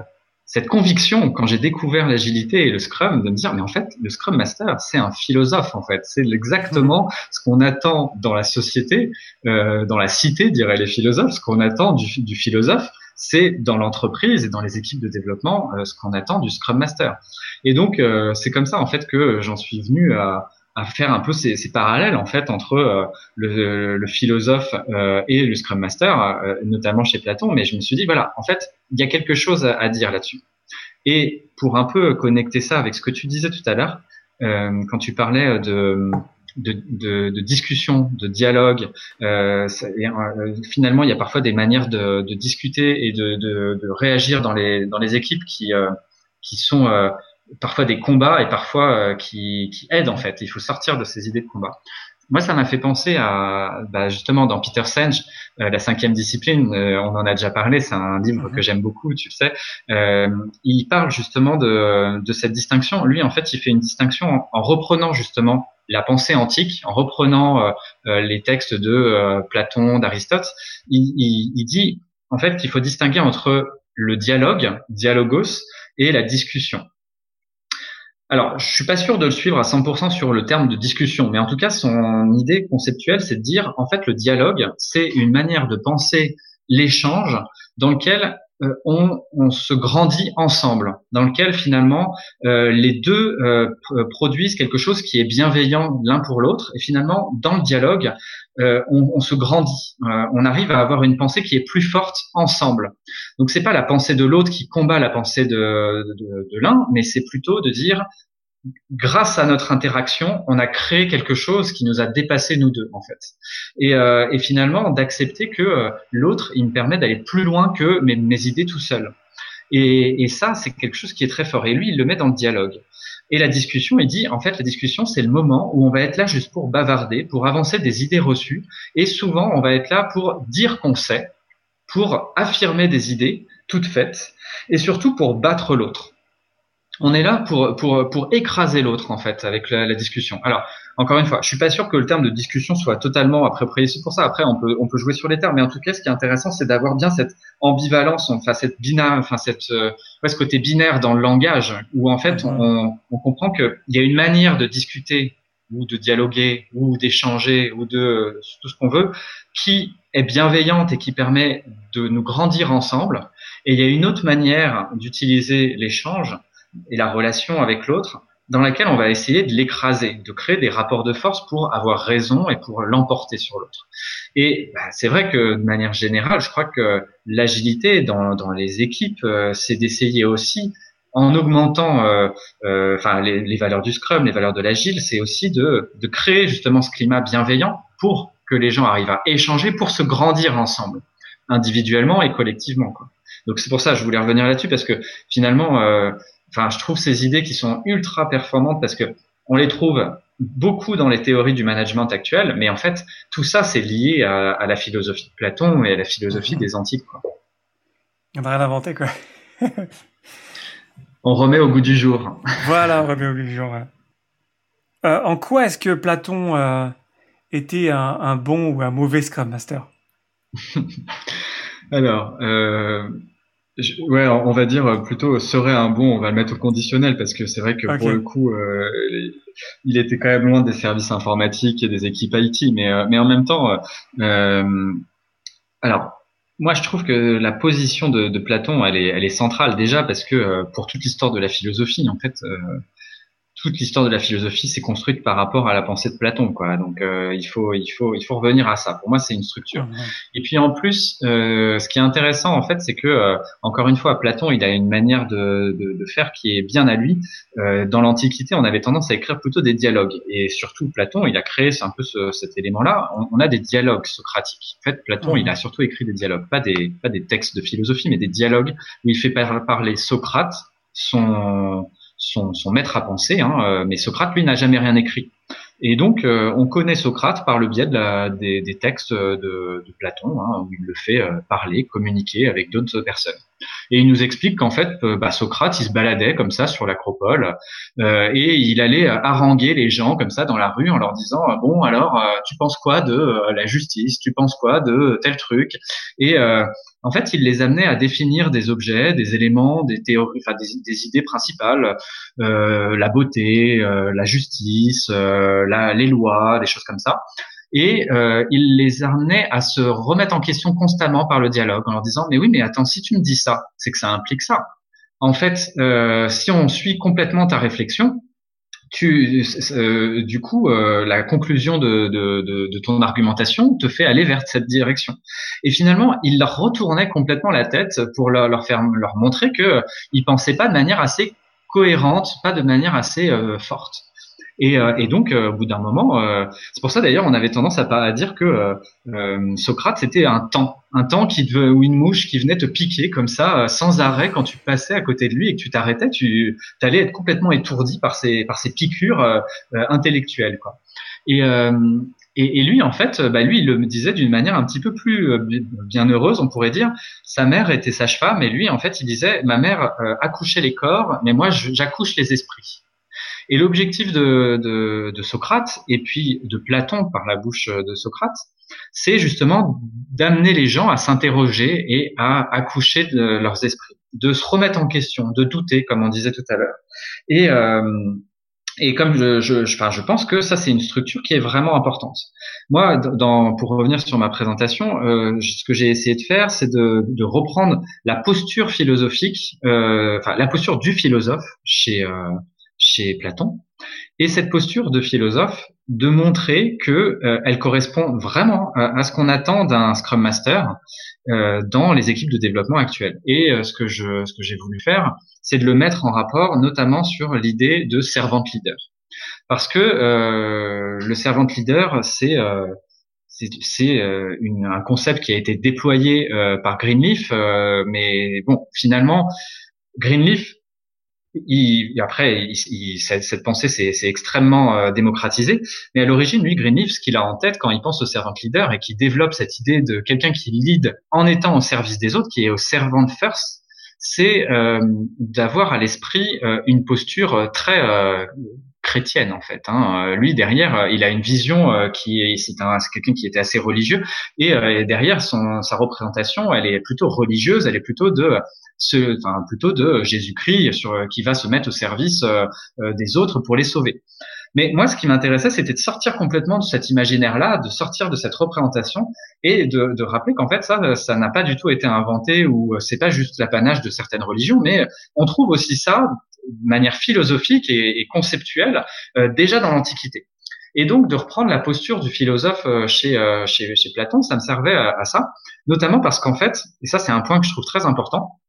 cette conviction quand j'ai découvert l'agilité et le Scrum de me dire mais en fait le Scrum Master c'est un philosophe en fait. C'est exactement ce qu'on attend dans la société euh, dans la cité diraient les philosophes. Ce qu'on attend du, du philosophe c'est dans l'entreprise et dans les équipes de développement euh, ce qu'on attend du Scrum Master. Et donc euh, c'est comme ça en fait que j'en suis venu à, à faire un peu ces, ces, parallèles en fait entre euh, le, le, philosophe euh, et le Scrum Master, euh, notamment chez Platon. Mais je me suis dit voilà, en fait, il y a quelque chose à, dire là-dessus. Et pour un peu connecter ça avec ce que tu disais tout à l'heure, quand tu parlais de de, de, de, discussion, de dialogue. Euh, finalement, il y a parfois des manières de, de discuter et de, réagir dans les, dans les équipes qui, qui sont parfois des combats et parfois euh, qui, qui, aident en fait. Il faut sortir de ces idées de combat. Moi, ça m'a fait penser à bah, justement dans Peter Senge, euh, la cinquième discipline. Euh, on en a déjà parlé. C'est un livre que j'aime beaucoup, tu le sais. il parle justement de, de, cette distinction. Lui, en fait, il fait une distinction en, reprenant justement la pensée antique, en reprenant les textes de Platon, d'Aristote. Il, il, il dit en fait qu'il faut distinguer entre le dialogue, dialogos, et la discussion. Alors, je suis pas sûr de le suivre à 100% sur le terme de discussion, mais en tout cas, son idée conceptuelle, c'est de dire, en fait, le dialogue, c'est une manière de penser l'échange dans lequel euh, on, se grandit ensemble, dans lequel finalement euh, les deux euh, produisent quelque chose qui est bienveillant l'un pour l'autre, et finalement, dans le dialogue, on, on, se grandit, on arrive à avoir une pensée qui est plus forte ensemble. Donc c'est pas la pensée de l'autre qui combat la pensée de, de, de l'un, mais c'est plutôt de dire grâce à notre interaction, on a créé quelque chose qui nous a dépassé nous deux en fait. Et, euh, et finalement d'accepter que euh, l'autre, il me permet d'aller plus loin que mes, mes idées tout seul. Et, ça, c'est quelque chose qui est très fort. Et lui, il le met dans le dialogue. Et la discussion, il dit, en fait, la discussion, c'est le moment où on va être là juste pour bavarder, pour avancer des idées reçues. Et souvent, on va être là pour dire qu'on sait, pour affirmer des idées toutes faites, et surtout pour battre l'autre on est là pour, pour, pour écraser l'autre en fait avec la, discussion. Alors encore une fois, je suis pas sûr que le terme de discussion soit totalement approprié pour ça. Après, on peut on peut jouer sur les termes, mais en tout cas, ce qui est intéressant, c'est d'avoir bien cette ambivalence, enfin cette binaire, enfin cette euh, ce côté binaire dans le langage, où en fait on, on comprend qu'il y a une manière de discuter ou de dialoguer ou d'échanger ou de tout ce qu'on veut, qui est bienveillante et qui permet de nous grandir ensemble. Et il y a une autre manière d'utiliser l'échange et la relation avec l'autre dans laquelle on va essayer de l'écraser, de créer des rapports de force pour avoir raison et pour l'emporter sur l'autre. Et bah, c'est vrai que de manière générale, je crois que l'agilité dans, dans, les équipes, euh, c'est d'essayer aussi, en augmentant euh, euh, enfin, les, valeurs du Scrum, les valeurs de l'agile, c'est aussi de, de créer justement ce climat bienveillant pour que les gens arrivent à échanger, pour se grandir ensemble, individuellement et collectivement. Quoi. Donc c'est pour ça que je voulais revenir là-dessus parce que finalement, euh, enfin, je trouve ces idées qui sont ultra performantes parce que on les trouve beaucoup dans les théories du management actuel, mais en fait, tout ça, c'est lié à, la philosophie de Platon et à la philosophie des antiques. Quoi. On va rien inventer, quoi. on remet au goût du jour. voilà, on remet au goût du jour. Euh, en quoi est-ce que Platon euh, était un, un, bon ou un mauvais Scrum Master? [laughs] Alors, euh, ouais, on va dire plutôt serait un bon, on va le mettre au conditionnel parce que c'est vrai que pour le coup, euh, il était quand même loin des services informatiques et des équipes IT, mais euh, mais en même temps, euh, alors moi je trouve que la position de, de, Platon, elle est elle est centrale déjà parce que pour toute l'histoire de la philosophie, en fait, toute l'histoire de la philosophie s'est construite par rapport à la pensée de Platon, quoi. Donc euh, il faut il faut il faut revenir à ça. Pour moi, c'est une structure. Et puis en plus, euh, ce qui est intéressant en fait, c'est que euh, encore une fois, Platon, il a une manière de, de, de faire qui est bien à lui. Euh, dans l'Antiquité, on avait tendance à écrire plutôt des dialogues, et surtout Platon, il a créé un peu ce, cet élément-là. On, on, a des dialogues socratiques. En fait, Platon, il a surtout écrit des dialogues, pas des pas des textes de philosophie, mais des dialogues où il fait parler Socrate, son son, maître à penser, hein, euh, mais Socrate, lui, n'a jamais rien écrit. Et donc, euh, on connaît Socrate par le biais des, textes de, de Platon, hein, où il le fait euh, parler, communiquer avec d'autres personnes. Et il nous explique qu'en fait, bah, Socrate, il se baladait comme ça sur l'acropole, euh, et il allait haranguer les gens comme ça dans la rue en leur disant bon alors, tu penses quoi de la justice? Tu penses quoi de tel truc? Et en fait, il les amenait à définir des objets, des éléments, des théories, enfin des, idées principales, euh, la beauté, euh, la justice, euh, les lois, des choses comme ça. Et euh, il les amenait à se remettre en question constamment par le dialogue, en leur disant mais oui, mais attends, si tu me dis ça, c'est que ça implique ça. En fait, euh, si on suit complètement ta réflexion, tu, euh, du coup, euh, la conclusion de, de, de, ton argumentation te fait aller vers cette direction. Et finalement, il leur retournait complètement la tête pour leur, leur faire leur montrer que ils pensaient pas de manière assez cohérente, pas de manière assez euh, forte. Et, euh, et donc, euh, au bout d'un moment, euh, c'est pour ça d'ailleurs, on avait tendance à, dire que Socrate c'était un temps, un temps qui ou une mouche qui venait te piquer comme ça, sans arrêt, quand tu passais à côté de lui et que tu t'arrêtais, tu allais être complètement étourdi par ces par ces piqûres intellectuelles, quoi. Et, lui, en fait, bah lui, il le disait d'une manière un petit peu plus bien heureuse, on pourrait dire. Sa mère était sage-femme, et lui, en fait, il disait, ma mère accouchait les corps, mais moi, j'accouche les esprits. Et l'objectif de, de, de, Socrate, et puis de Platon par la bouche de Socrate, c'est justement d'amener les gens à s'interroger et à accoucher de leurs esprits, de se remettre en question, de douter, comme on disait tout à l'heure. Et, euh, et comme je, je, je, pense que ça, c'est une structure qui est vraiment importante. Moi, dans, pour revenir sur ma présentation, euh, ce que j'ai essayé de faire, c'est de, de, reprendre la posture philosophique, euh, enfin la posture du philosophe chez euh, chez Platon, et cette posture de philosophe de montrer que euh, elle correspond vraiment à, ce qu'on attend d'un Scrum Master euh, dans les équipes de développement actuelles. Et euh, ce que je ce que j'ai voulu faire, c'est de le mettre en rapport, notamment sur l'idée de servant leader, parce que le servant leader, c'est c'est un concept qui a été déployé par Greenleaf, mais bon, finalement, Greenleaf il, après, il, cette, pensée c'est extrêmement euh, démocratisé. Mais à l'origine, lui, Greenleaf, ce qu'il a en tête quand il pense au servant leader et qui développe cette idée de quelqu'un qui lead en étant au service des autres, qui est au servant first, c'est euh, d'avoir à l'esprit euh, une posture très chrétienne en fait. Hein. Lui derrière, il a une vision qui est c'est quelqu'un qui était assez religieux et, derrière sa représentation, elle est plutôt religieuse, elle est plutôt de enfin, plutôt de Jésus-Christ qui va se mettre au service euh, euh, des autres pour les sauver. Mais moi, ce qui m'intéressait, c'était de sortir complètement de cet imaginaire-là, de sortir de cette représentation et de, de rappeler qu'en fait, ça, ça n'a pas du tout été inventé ou euh, c'est pas juste l'apanage de certaines religions, mais on trouve aussi ça de manière philosophique et, conceptuelle déjà dans l'Antiquité. Et donc de reprendre la posture du philosophe chez, chez, chez Platon, ça me servait à, ça, notamment parce qu'en fait, et ça c'est un point que je trouve très important,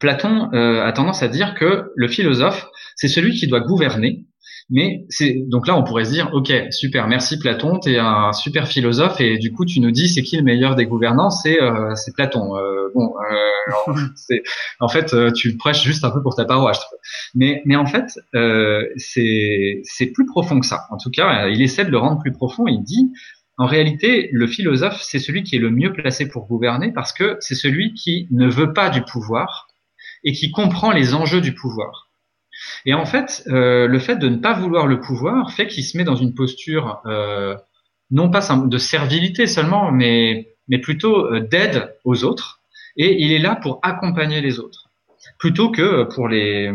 Platon euh, a tendance à dire que le philosophe, c'est celui qui doit gouverner. Mais c'est donc là on pourrait se dire ok super merci Platon t'es un super philosophe et du coup tu nous dis c'est qui le meilleur des gouvernants? C'est euh, c'est Platon. Euh, bon [laughs] c'est en fait tu prêches juste un peu pour ta paroisse mais mais en fait c'est c'est plus profond que ça. En tout cas il essaie de le rendre plus profond. Il dit en réalité, le philosophe, c'est celui qui est le mieux placé pour gouverner parce que c'est celui qui ne veut pas du pouvoir, et qui comprend les enjeux du pouvoir. Et en fait, euh, le fait de ne pas vouloir le pouvoir fait qu'il se met dans une posture euh, non pas de servilité seulement, mais, mais plutôt euh, d'aide aux autres. Et il est là pour accompagner les autres, plutôt que pour les,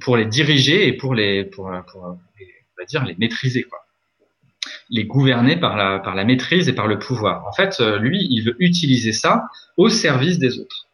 pour les diriger et pour les, pour, pour on va dire, les maîtriser, quoi. Les gouverner par la, par la maîtrise et par le pouvoir. En fait, lui, il veut utiliser ça au service des autres.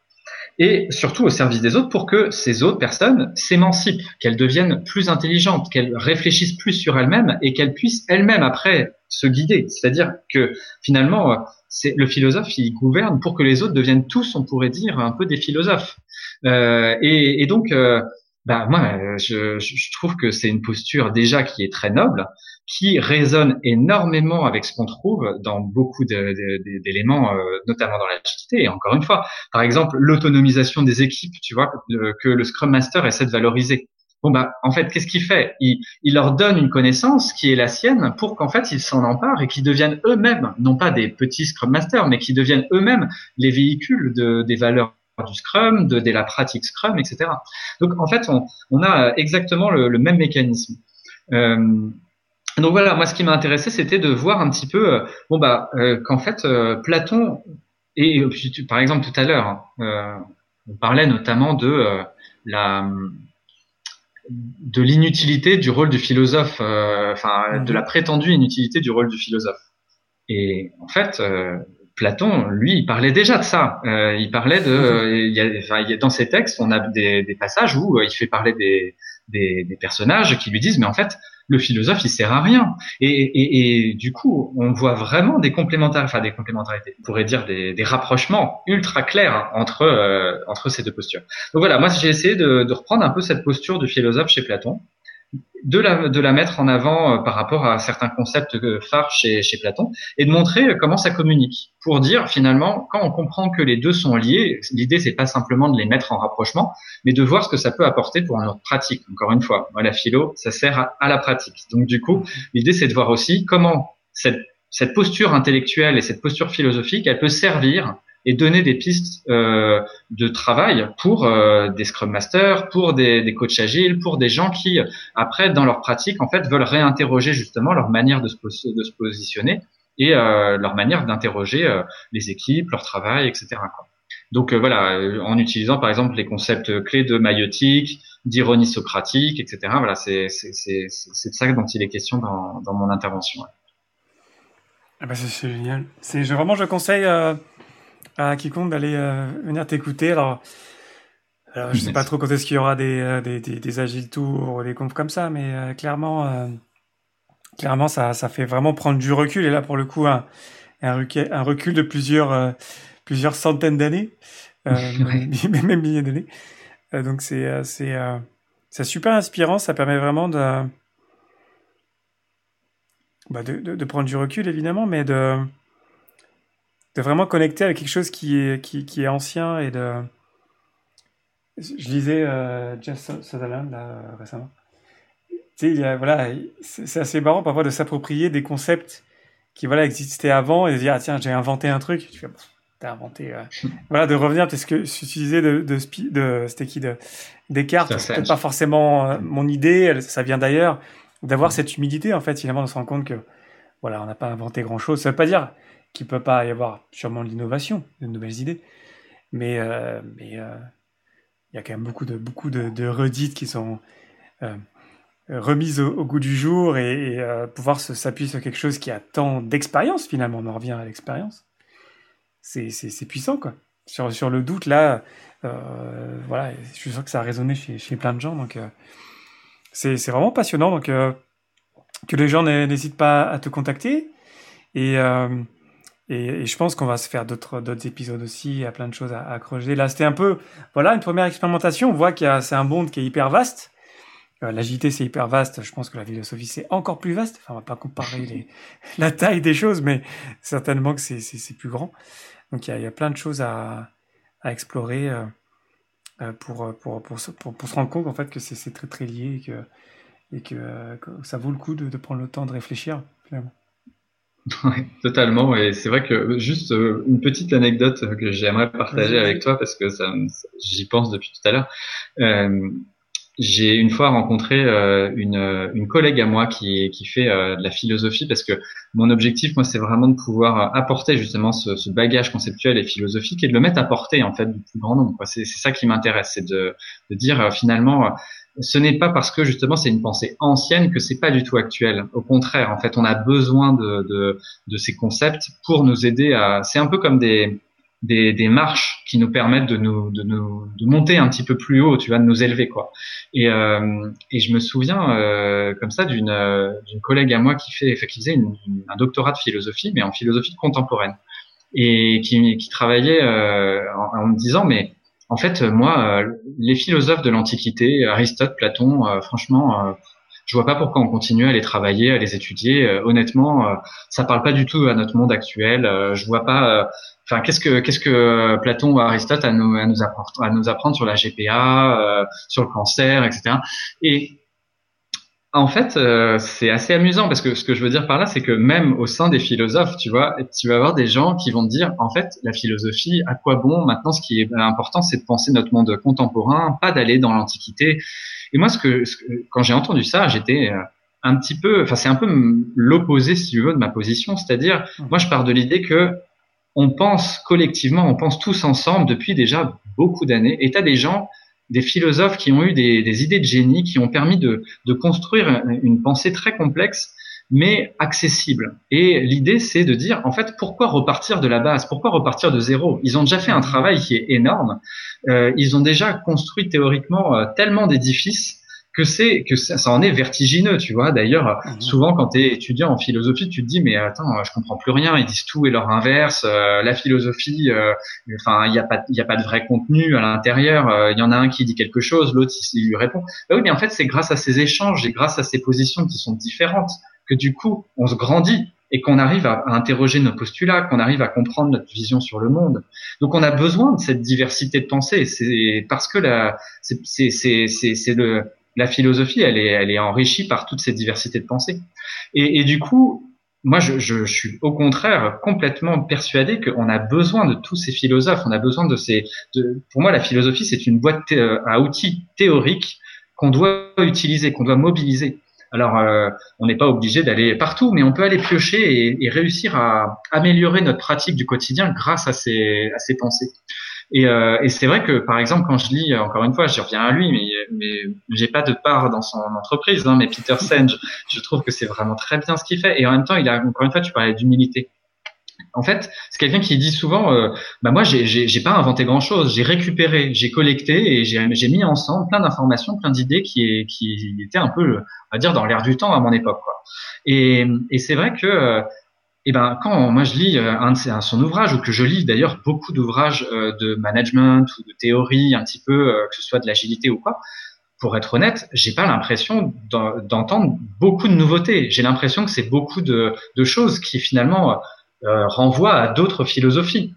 Et surtout au service des autres pour que ces autres personnes s'émancipent, qu'elles deviennent plus intelligentes, qu'elles réfléchissent plus sur elles-mêmes et qu'elles puissent elles-mêmes après se guider. C'est-à-dire que finalement, c'est le philosophe, il gouverne pour que les autres deviennent tous, on pourrait dire, un peu des philosophes. Euh, et, et, donc, euh, bah moi, je, je trouve que c'est une posture déjà qui est très noble, qui résonne énormément avec ce qu'on trouve dans beaucoup d'éléments, euh, notamment dans l'agilité. Et encore une fois, par exemple, l'autonomisation des équipes, tu vois, que le Scrum Master essaie de valoriser. Bon bah, en fait, qu'est-ce qu'il fait? Il, il, leur donne une connaissance qui est la sienne pour qu'en fait ils s'en emparent et qu'ils deviennent eux-mêmes, non pas des petits Scrum Masters, mais qu'ils deviennent eux-mêmes les véhicules de, des valeurs du Scrum, de, de, la pratique Scrum, etc. Donc en fait, on, on a exactement le, le même mécanisme. Euh, donc voilà, moi ce qui m'a intéressé, c'était de voir un petit peu, euh, bon bah, euh, qu'en fait euh, Platon et par exemple tout à l'heure, hein, on parlait notamment de la de l'inutilité du rôle du philosophe, enfin de la mhm. prétendue inutilité du rôle du philosophe. Et en fait, Platon, lui, il parlait déjà de ça. il parlait de, il y a, enfin, il y a, dans ses textes, on a des, des passages où il fait parler des, des, des, personnages qui lui disent, mais en fait, le philosophe, il sert à rien. Et, du coup, on voit vraiment des complémentarités, enfin des complémentarités, on pourrait dire des, rapprochements ultra clairs entre euh, entre ces deux postures. Donc voilà, moi j'ai essayé de reprendre un peu cette posture du philosophe chez Platon, de la, de la mettre en avant euh, par rapport à certains concepts phares chez, chez Platon et de montrer euh, comment ça communique pour dire finalement quand on comprend que les deux sont liés l'idée c'est pas simplement de les mettre en rapprochement mais de voir ce que ça peut apporter pour notre pratique. Encore une fois la philo ça sert à, à la pratique. Donc du coup l'idée c'est de voir aussi comment cette, cette posture intellectuelle et cette posture philosophique elle peut servir et donner des pistes euh, de travail pour euh, des Scrum Masters, pour des, coachs agiles, pour des gens qui, après, dans leur pratique, en fait, veulent réinterroger justement leur manière de se, positionner et euh, leur manière d'interroger les équipes, leur travail, etc. Donc voilà, en utilisant par exemple les concepts clés de maïotique, d'ironie socratique, etc. Voilà, c'est de ça dont il est question dans, mon intervention. Ah bah c'est génial. C'est vraiment je conseille à quiconque d'aller euh, venir t'écouter. Alors, alors, je sais pas trop quand est-ce qu'il y aura des, euh, des, des, des agiles tours ou des confs comme ça, mais euh, clairement, clairement, ça, ça fait vraiment prendre du recul. Et là, pour le coup, un, un, recul, un recul de plusieurs, plusieurs centaines d'années, [laughs] [laughs] même milliers d'années. donc, c'est, c'est, c'est super inspirant. Ça permet vraiment de, bah de, de, de, prendre du recul, évidemment, mais de, de vraiment connecter avec quelque chose qui est, qui, qui est ancien et de. Je lisais euh, Jeff Sutherland là, récemment. Tu sais, il y a, voilà, c'est assez marrant parfois de s'approprier des concepts qui voilà existaient avant et de dire ah tiens j'ai inventé un truc. Tu fais bon, t'as inventé. Euh... [laughs] voilà, de revenir parce que ce que tu disais de de, de c'était qui de Descartes, pas forcément euh, mon idée, ça vient d'ailleurs. D'avoir cette humilité en fait, finalement, on se rend compte que voilà, on n'a pas inventé grand chose. Ça veut pas dire qu'il peut pas y avoir sûrement de l'innovation, de nouvelles idées, mais euh, mais euh, il y a quand même beaucoup de beaucoup de, redites qui sont euh, remises au, goût du jour et, euh, pouvoir s'appuyer sur quelque chose qui a tant d'expérience finalement, on en revient à l'expérience. C'est puissant quoi. Sur sur le doute là, euh, voilà, je suis sûr que ça a résonné chez plein de gens donc c'est vraiment passionnant donc que les gens n'hésitent pas à te contacter et et, je pense qu'on va se faire d'autres d'autres épisodes aussi. Il y a plein de choses à, creuser. Là, c'était un peu, voilà, une première expérimentation. On voit a, c'est un monde qui est hyper vaste. Euh, L'agilité, c'est hyper vaste. Je pense que la philosophie, c'est encore plus vaste. Enfin, on va pas comparer [laughs] la taille des choses, mais certainement que c'est, plus grand. Donc, il y, a, il y a plein de choses à, à explorer euh, euh pour, pour, pour, se rendre compte, en fait, que c'est, très, très lié et que, et que, que ça vaut le coup de, de prendre le temps de réfléchir, finalement. [laughs] Ouais, totalement. Et c'est vrai que juste euh, une petite anecdote que j'aimerais partager avec toi parce que ça, j'y pense depuis tout à l'heure. Euh, j'ai une fois rencontré euh, une, une, collègue à moi qui, qui fait euh, de la philosophie parce que mon objectif, moi, c'est vraiment de pouvoir apporter justement ce, ce, bagage conceptuel et philosophique et de le mettre à portée en fait du plus grand nombre. C'est ça qui m'intéresse, c'est de, de, dire finalement ce n'est pas parce que justement c'est une pensée ancienne que c'est pas du tout actuel. Au contraire, en fait, on a besoin de, de, de ces concepts pour nous aider à. C'est un peu comme des des, des, marches qui nous permettent de nous, de nous de monter un petit peu plus haut, tu vois, de nous élever quoi. Et, euh, et je me souviens euh, comme ça d'une d'une collègue à moi qui fait qui faisait un doctorat de philosophie, mais en philosophie contemporaine, et qui, qui travaillait euh, en, en, me disant mais en fait moi les philosophes de l'Antiquité, Aristote, Platon, franchement je vois pas pourquoi on continue à les travailler, à les étudier. Euh, honnêtement, euh, ça parle pas du tout à notre monde actuel. Euh, je vois pas. Enfin, qu'est-ce que qu'est-ce que Platon ou Aristote à nous apprendre sur la GPA, sur le cancer, etc. Et en fait, c'est assez amusant parce que ce que je veux dire par là, c'est que même au sein des philosophes, tu vois, tu vas avoir des gens qui vont te dire, en fait, la philosophie, à quoi bon Maintenant, ce qui est important, c'est de penser notre monde contemporain, pas d'aller dans l'Antiquité. Et moi, ce que, quand j'ai entendu ça, j'étais euh, un petit peu, enfin, c'est un peu l'opposé, si tu veux, de ma position. C'est-à-dire, mmh. moi, je pars de l'idée que on pense collectivement, on pense tous ensemble depuis déjà beaucoup d'années. Et tu as des gens, des philosophes qui ont eu des, idées de génie, qui ont permis de, de construire une pensée très complexe mais accessible. Et l'idée, c'est de dire, en fait, pourquoi repartir de la base? Pourquoi repartir de zéro? Ils ont déjà fait un travail qui est énorme. Euh, ils ont déjà construit théoriquement euh, tellement d'édifices que c'est que ça, en est vertigineux, tu vois. D'ailleurs, mhm. souvent quand tu es étudiant en philosophie, tu te dis mais attends, je comprends plus rien. Ils disent tout et leur inverse. Euh, la philosophie, euh, enfin, il n'y a pas, il y a pas de vrai contenu à l'intérieur. Il y en a un qui dit quelque chose, l'autre il, lui répond. Bah oui, mais en fait, c'est grâce à ces échanges et grâce à ces positions qui sont différentes que du coup, on se grandit et qu'on arrive à, interroger nos postulats, qu'on arrive à comprendre notre vision sur le monde. Donc, on a besoin de cette diversité de pensée. C'est parce que la, c'est, c'est, c'est, le, la philosophie, elle est, enrichie par toute cette diversité de pensée. Et, du coup, moi, je, suis au contraire complètement persuadé qu'on a besoin de tous ces philosophes. On a besoin de ces. De, pour moi, la philosophie, c'est une boîte à outils théoriques qu'on doit utiliser, qu'on doit mobiliser. Alors, euh, on n'est pas obligé d'aller partout, mais on peut aller piocher et, réussir à améliorer notre pratique du quotidien grâce à ces pensées. Et, euh, et c'est vrai que, par exemple, quand je lis, encore une fois, je reviens à lui, mais, mais j'ai pas de part dans son entreprise, hein, mais Peter Senge, je trouve que c'est vraiment très bien ce qu'il fait. Et en même temps, il a, encore une fois, tu parlais d'humilité. En fait, c'est quelqu'un qui dit souvent, euh, bah moi, j'ai pas inventé grand chose, j'ai récupéré, j'ai collecté et j'ai mis ensemble plein d'informations, plein d'idées qui, qui étaient un peu, on va dire, dans l'air du temps à mon époque. Quoi. Et, et c'est vrai que, euh, eh ben, quand moi je lis euh, un de son ouvrage ou que je lis d'ailleurs beaucoup d'ouvrages euh, de management ou de théorie, un petit peu, que ce soit de l'agilité ou quoi, pour être honnête, j'ai pas l'impression d'entendre beaucoup de nouveautés. J'ai l'impression que c'est beaucoup de, de, choses qui finalement euh, renvoie à d'autres philosophies.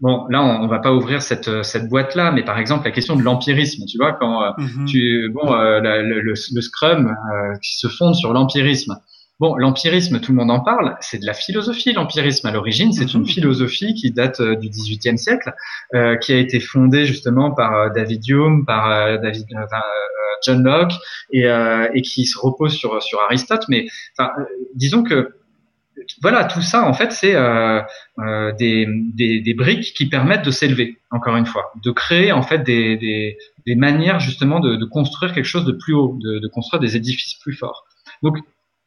Bon, là, on, va pas ouvrir cette, cette boîte-là, mais par exemple, la question de l'empirisme, tu vois, quand euh, mhm. tu, bon, euh, le, le, Scrum qui se fonde sur l'empirisme. Bon, l'empirisme, tout le monde en parle, c'est de la philosophie, l'empirisme. À l'origine, c'est une mhm. philosophie qui date du XVIIIe siècle, qui a été fondée justement par David Hume, par David, John Locke, et, et qui se repose sur, sur Aristote. Mais disons que voilà, tout ça, en fait, c'est euh, euh, des, des, des, briques qui permettent de s'élever, encore une fois, de créer en fait des, des, des manières justement de, de, construire quelque chose de plus haut, de, de construire des édifices plus forts. Donc,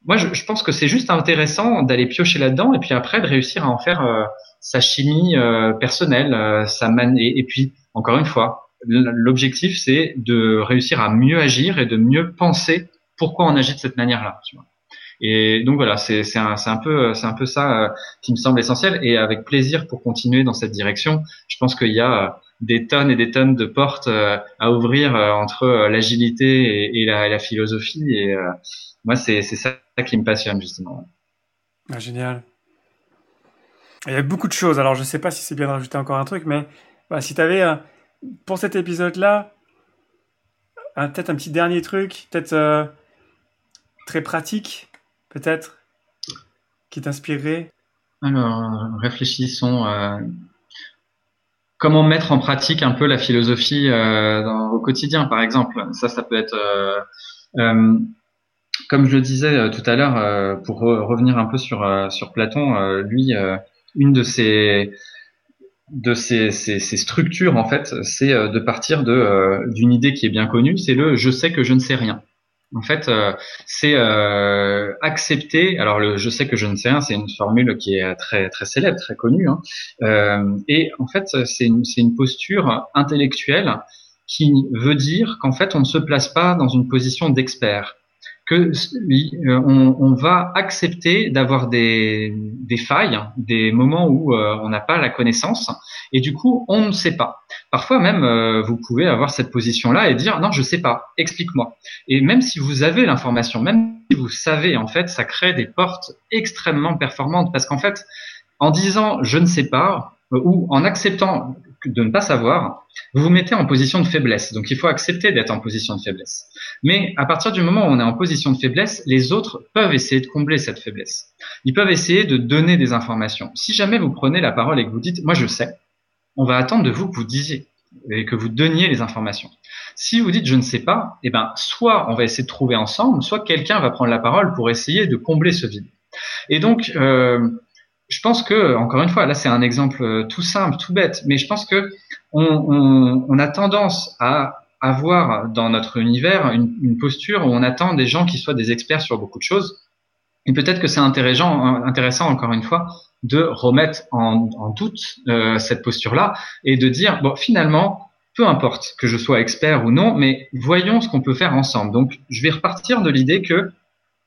moi, je, je pense que c'est juste intéressant d'aller piocher là-dedans et puis après de réussir à en faire euh, sa chimie euh, personnelle, euh, sa man et, puis encore une fois, l'objectif c'est de réussir à mieux agir et de mieux penser pourquoi on agit de cette manière-là. Et donc voilà, c'est un, un, peu c'est un peu ça euh, qui me semble essentiel. Et avec plaisir pour continuer dans cette direction, je pense qu'il y a des tonnes et des tonnes de portes euh, à ouvrir entre l'agilité et, et, la, la, philosophie. Et moi, c'est ça qui me passionne justement. Ah, génial. Il y a beaucoup de choses. Alors, je sais pas si c'est bien de rajouter encore un truc, mais bah, si tu avais, pour cet épisode-là, peut-être un petit dernier truc, peut-être très pratique peut-être, qui t'inspirerait? Alors, réfléchissons. Euh, comment mettre en pratique un peu la philosophie euh, au quotidien, par exemple Ça, ça peut être... Euh, comme je le disais tout à l'heure, pour revenir un peu sur, Platon, lui, une de ses ces, structures en fait, c'est de partir d'une idée qui est bien connue, c'est le je sais que je ne sais rien. En fait, euh, c'est euh, accepter. Alors, le, je sais que je ne sais rien, c'est une formule qui est très très célèbre, très connue. Hein. Euh, et en fait, c'est une, une posture intellectuelle qui veut dire qu'en fait, on ne se place pas dans une position d'expert euh, on, va accepter d'avoir des, des, failles, des moments où euh, on n'a pas la connaissance, et du coup on ne sait pas. Parfois même euh, vous pouvez avoir cette position-là et dire non je sais pas, explique-moi. Et même si vous avez l'information, même si vous savez en fait, ça crée des portes extrêmement performantes parce qu'en fait en disant je ne sais pas ou en acceptant de ne pas savoir, vous vous mettez en position de faiblesse. Donc il faut accepter d'être en position de faiblesse. Mais à partir du moment où on est en position de faiblesse, les autres peuvent essayer de combler cette faiblesse. Ils peuvent essayer de donner des informations. Si jamais vous prenez la parole et que vous dites moi je sais, on va attendre de vous que vous disiez et que vous donniez les informations. Si vous dites je ne sais pas, eh ben soit on va essayer de trouver ensemble, soit quelqu'un va prendre la parole pour essayer de combler ce vide. Et donc euh, je pense que, encore une fois, là c'est un exemple euh, tout simple, tout bête, mais je pense que on, on, on a tendance à avoir dans notre univers une, une, posture où on attend des gens qui soient des experts sur beaucoup de choses. Et peut-être que c'est intéressant, intéressant encore une fois, de remettre en, en doute euh, cette posture-là et de dire bon finalement peu importe que je sois expert ou non, mais voyons ce qu'on peut faire ensemble. Donc je vais repartir de l'idée que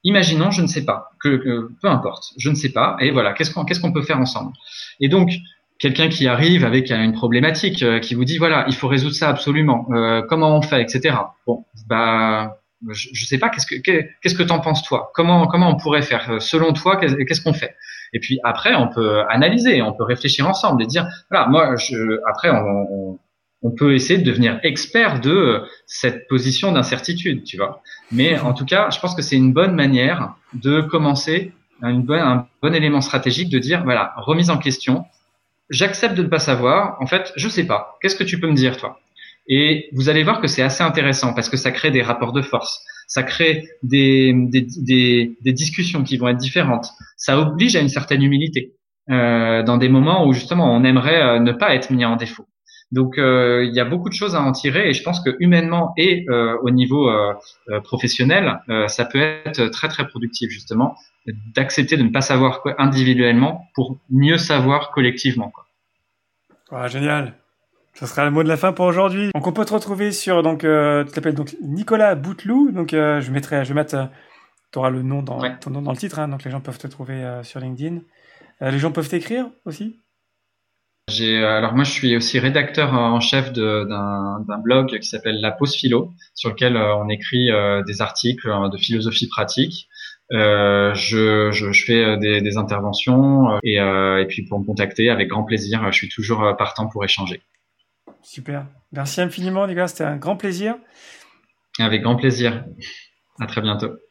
imaginons, je ne sais pas, que, peu importe, je ne sais pas, et voilà, qu'est-ce qu'on qu'est-ce peut faire ensemble? Et donc, quelqu'un qui arrive avec une problématique, euh, qui vous dit voilà, il faut résoudre ça absolument, euh, comment on fait, etc. Bon, bah, je, ne sais pas, qu'est-ce que qu'est-ce que t'en penses toi? Comment on pourrait faire? Euh, selon toi Qu'est-ce qu'on fait? Et puis après, on peut analyser, on peut réfléchir ensemble et dire voilà, moi, je, après, on on peut essayer de devenir expert de euh, cette position d'incertitude, tu vois. Mais en tout cas, je pense que c'est une bonne manière de commencer, une bonne, un bon élément stratégique de dire, voilà, remise en question. J'accepte de ne pas savoir. En fait, je sais pas. Qu'est-ce que tu peux me dire, toi? Et vous allez voir que c'est assez intéressant parce que ça crée des rapports de force. Ça crée des, des, des, des discussions qui vont être différentes. Ça oblige à une certaine humilité euh, dans des moments où justement on aimerait euh, ne pas être mis en défaut. Donc euh, il y a beaucoup de choses à en tirer et je pense que humainement et euh, au niveau euh, professionnel, ça peut être très très productif justement d'accepter de ne pas savoir quoi individuellement pour mieux savoir collectivement. Quoi. génial. Ce sera le mot de la fin pour aujourd'hui. Donc on peut te retrouver sur donc tu t'appelles donc Nicolas Bouteloup. Donc je mettrai je vais mettre tu auras le nom dans ton nom dans le titre hein, donc les gens peuvent te trouver sur LinkedIn. les gens peuvent t'écrire aussi? Alors moi je suis aussi rédacteur en chef d'un blog qui s'appelle La Pause Philo, sur lequel euh, on écrit euh, des articles de philosophie pratique. Euh, je, je, je, fais des, des interventions et, euh, et, puis pour me contacter avec grand plaisir, je suis toujours partant pour échanger. Super, merci infiniment Nicolas, c'était un grand plaisir. Avec grand plaisir. À très bientôt.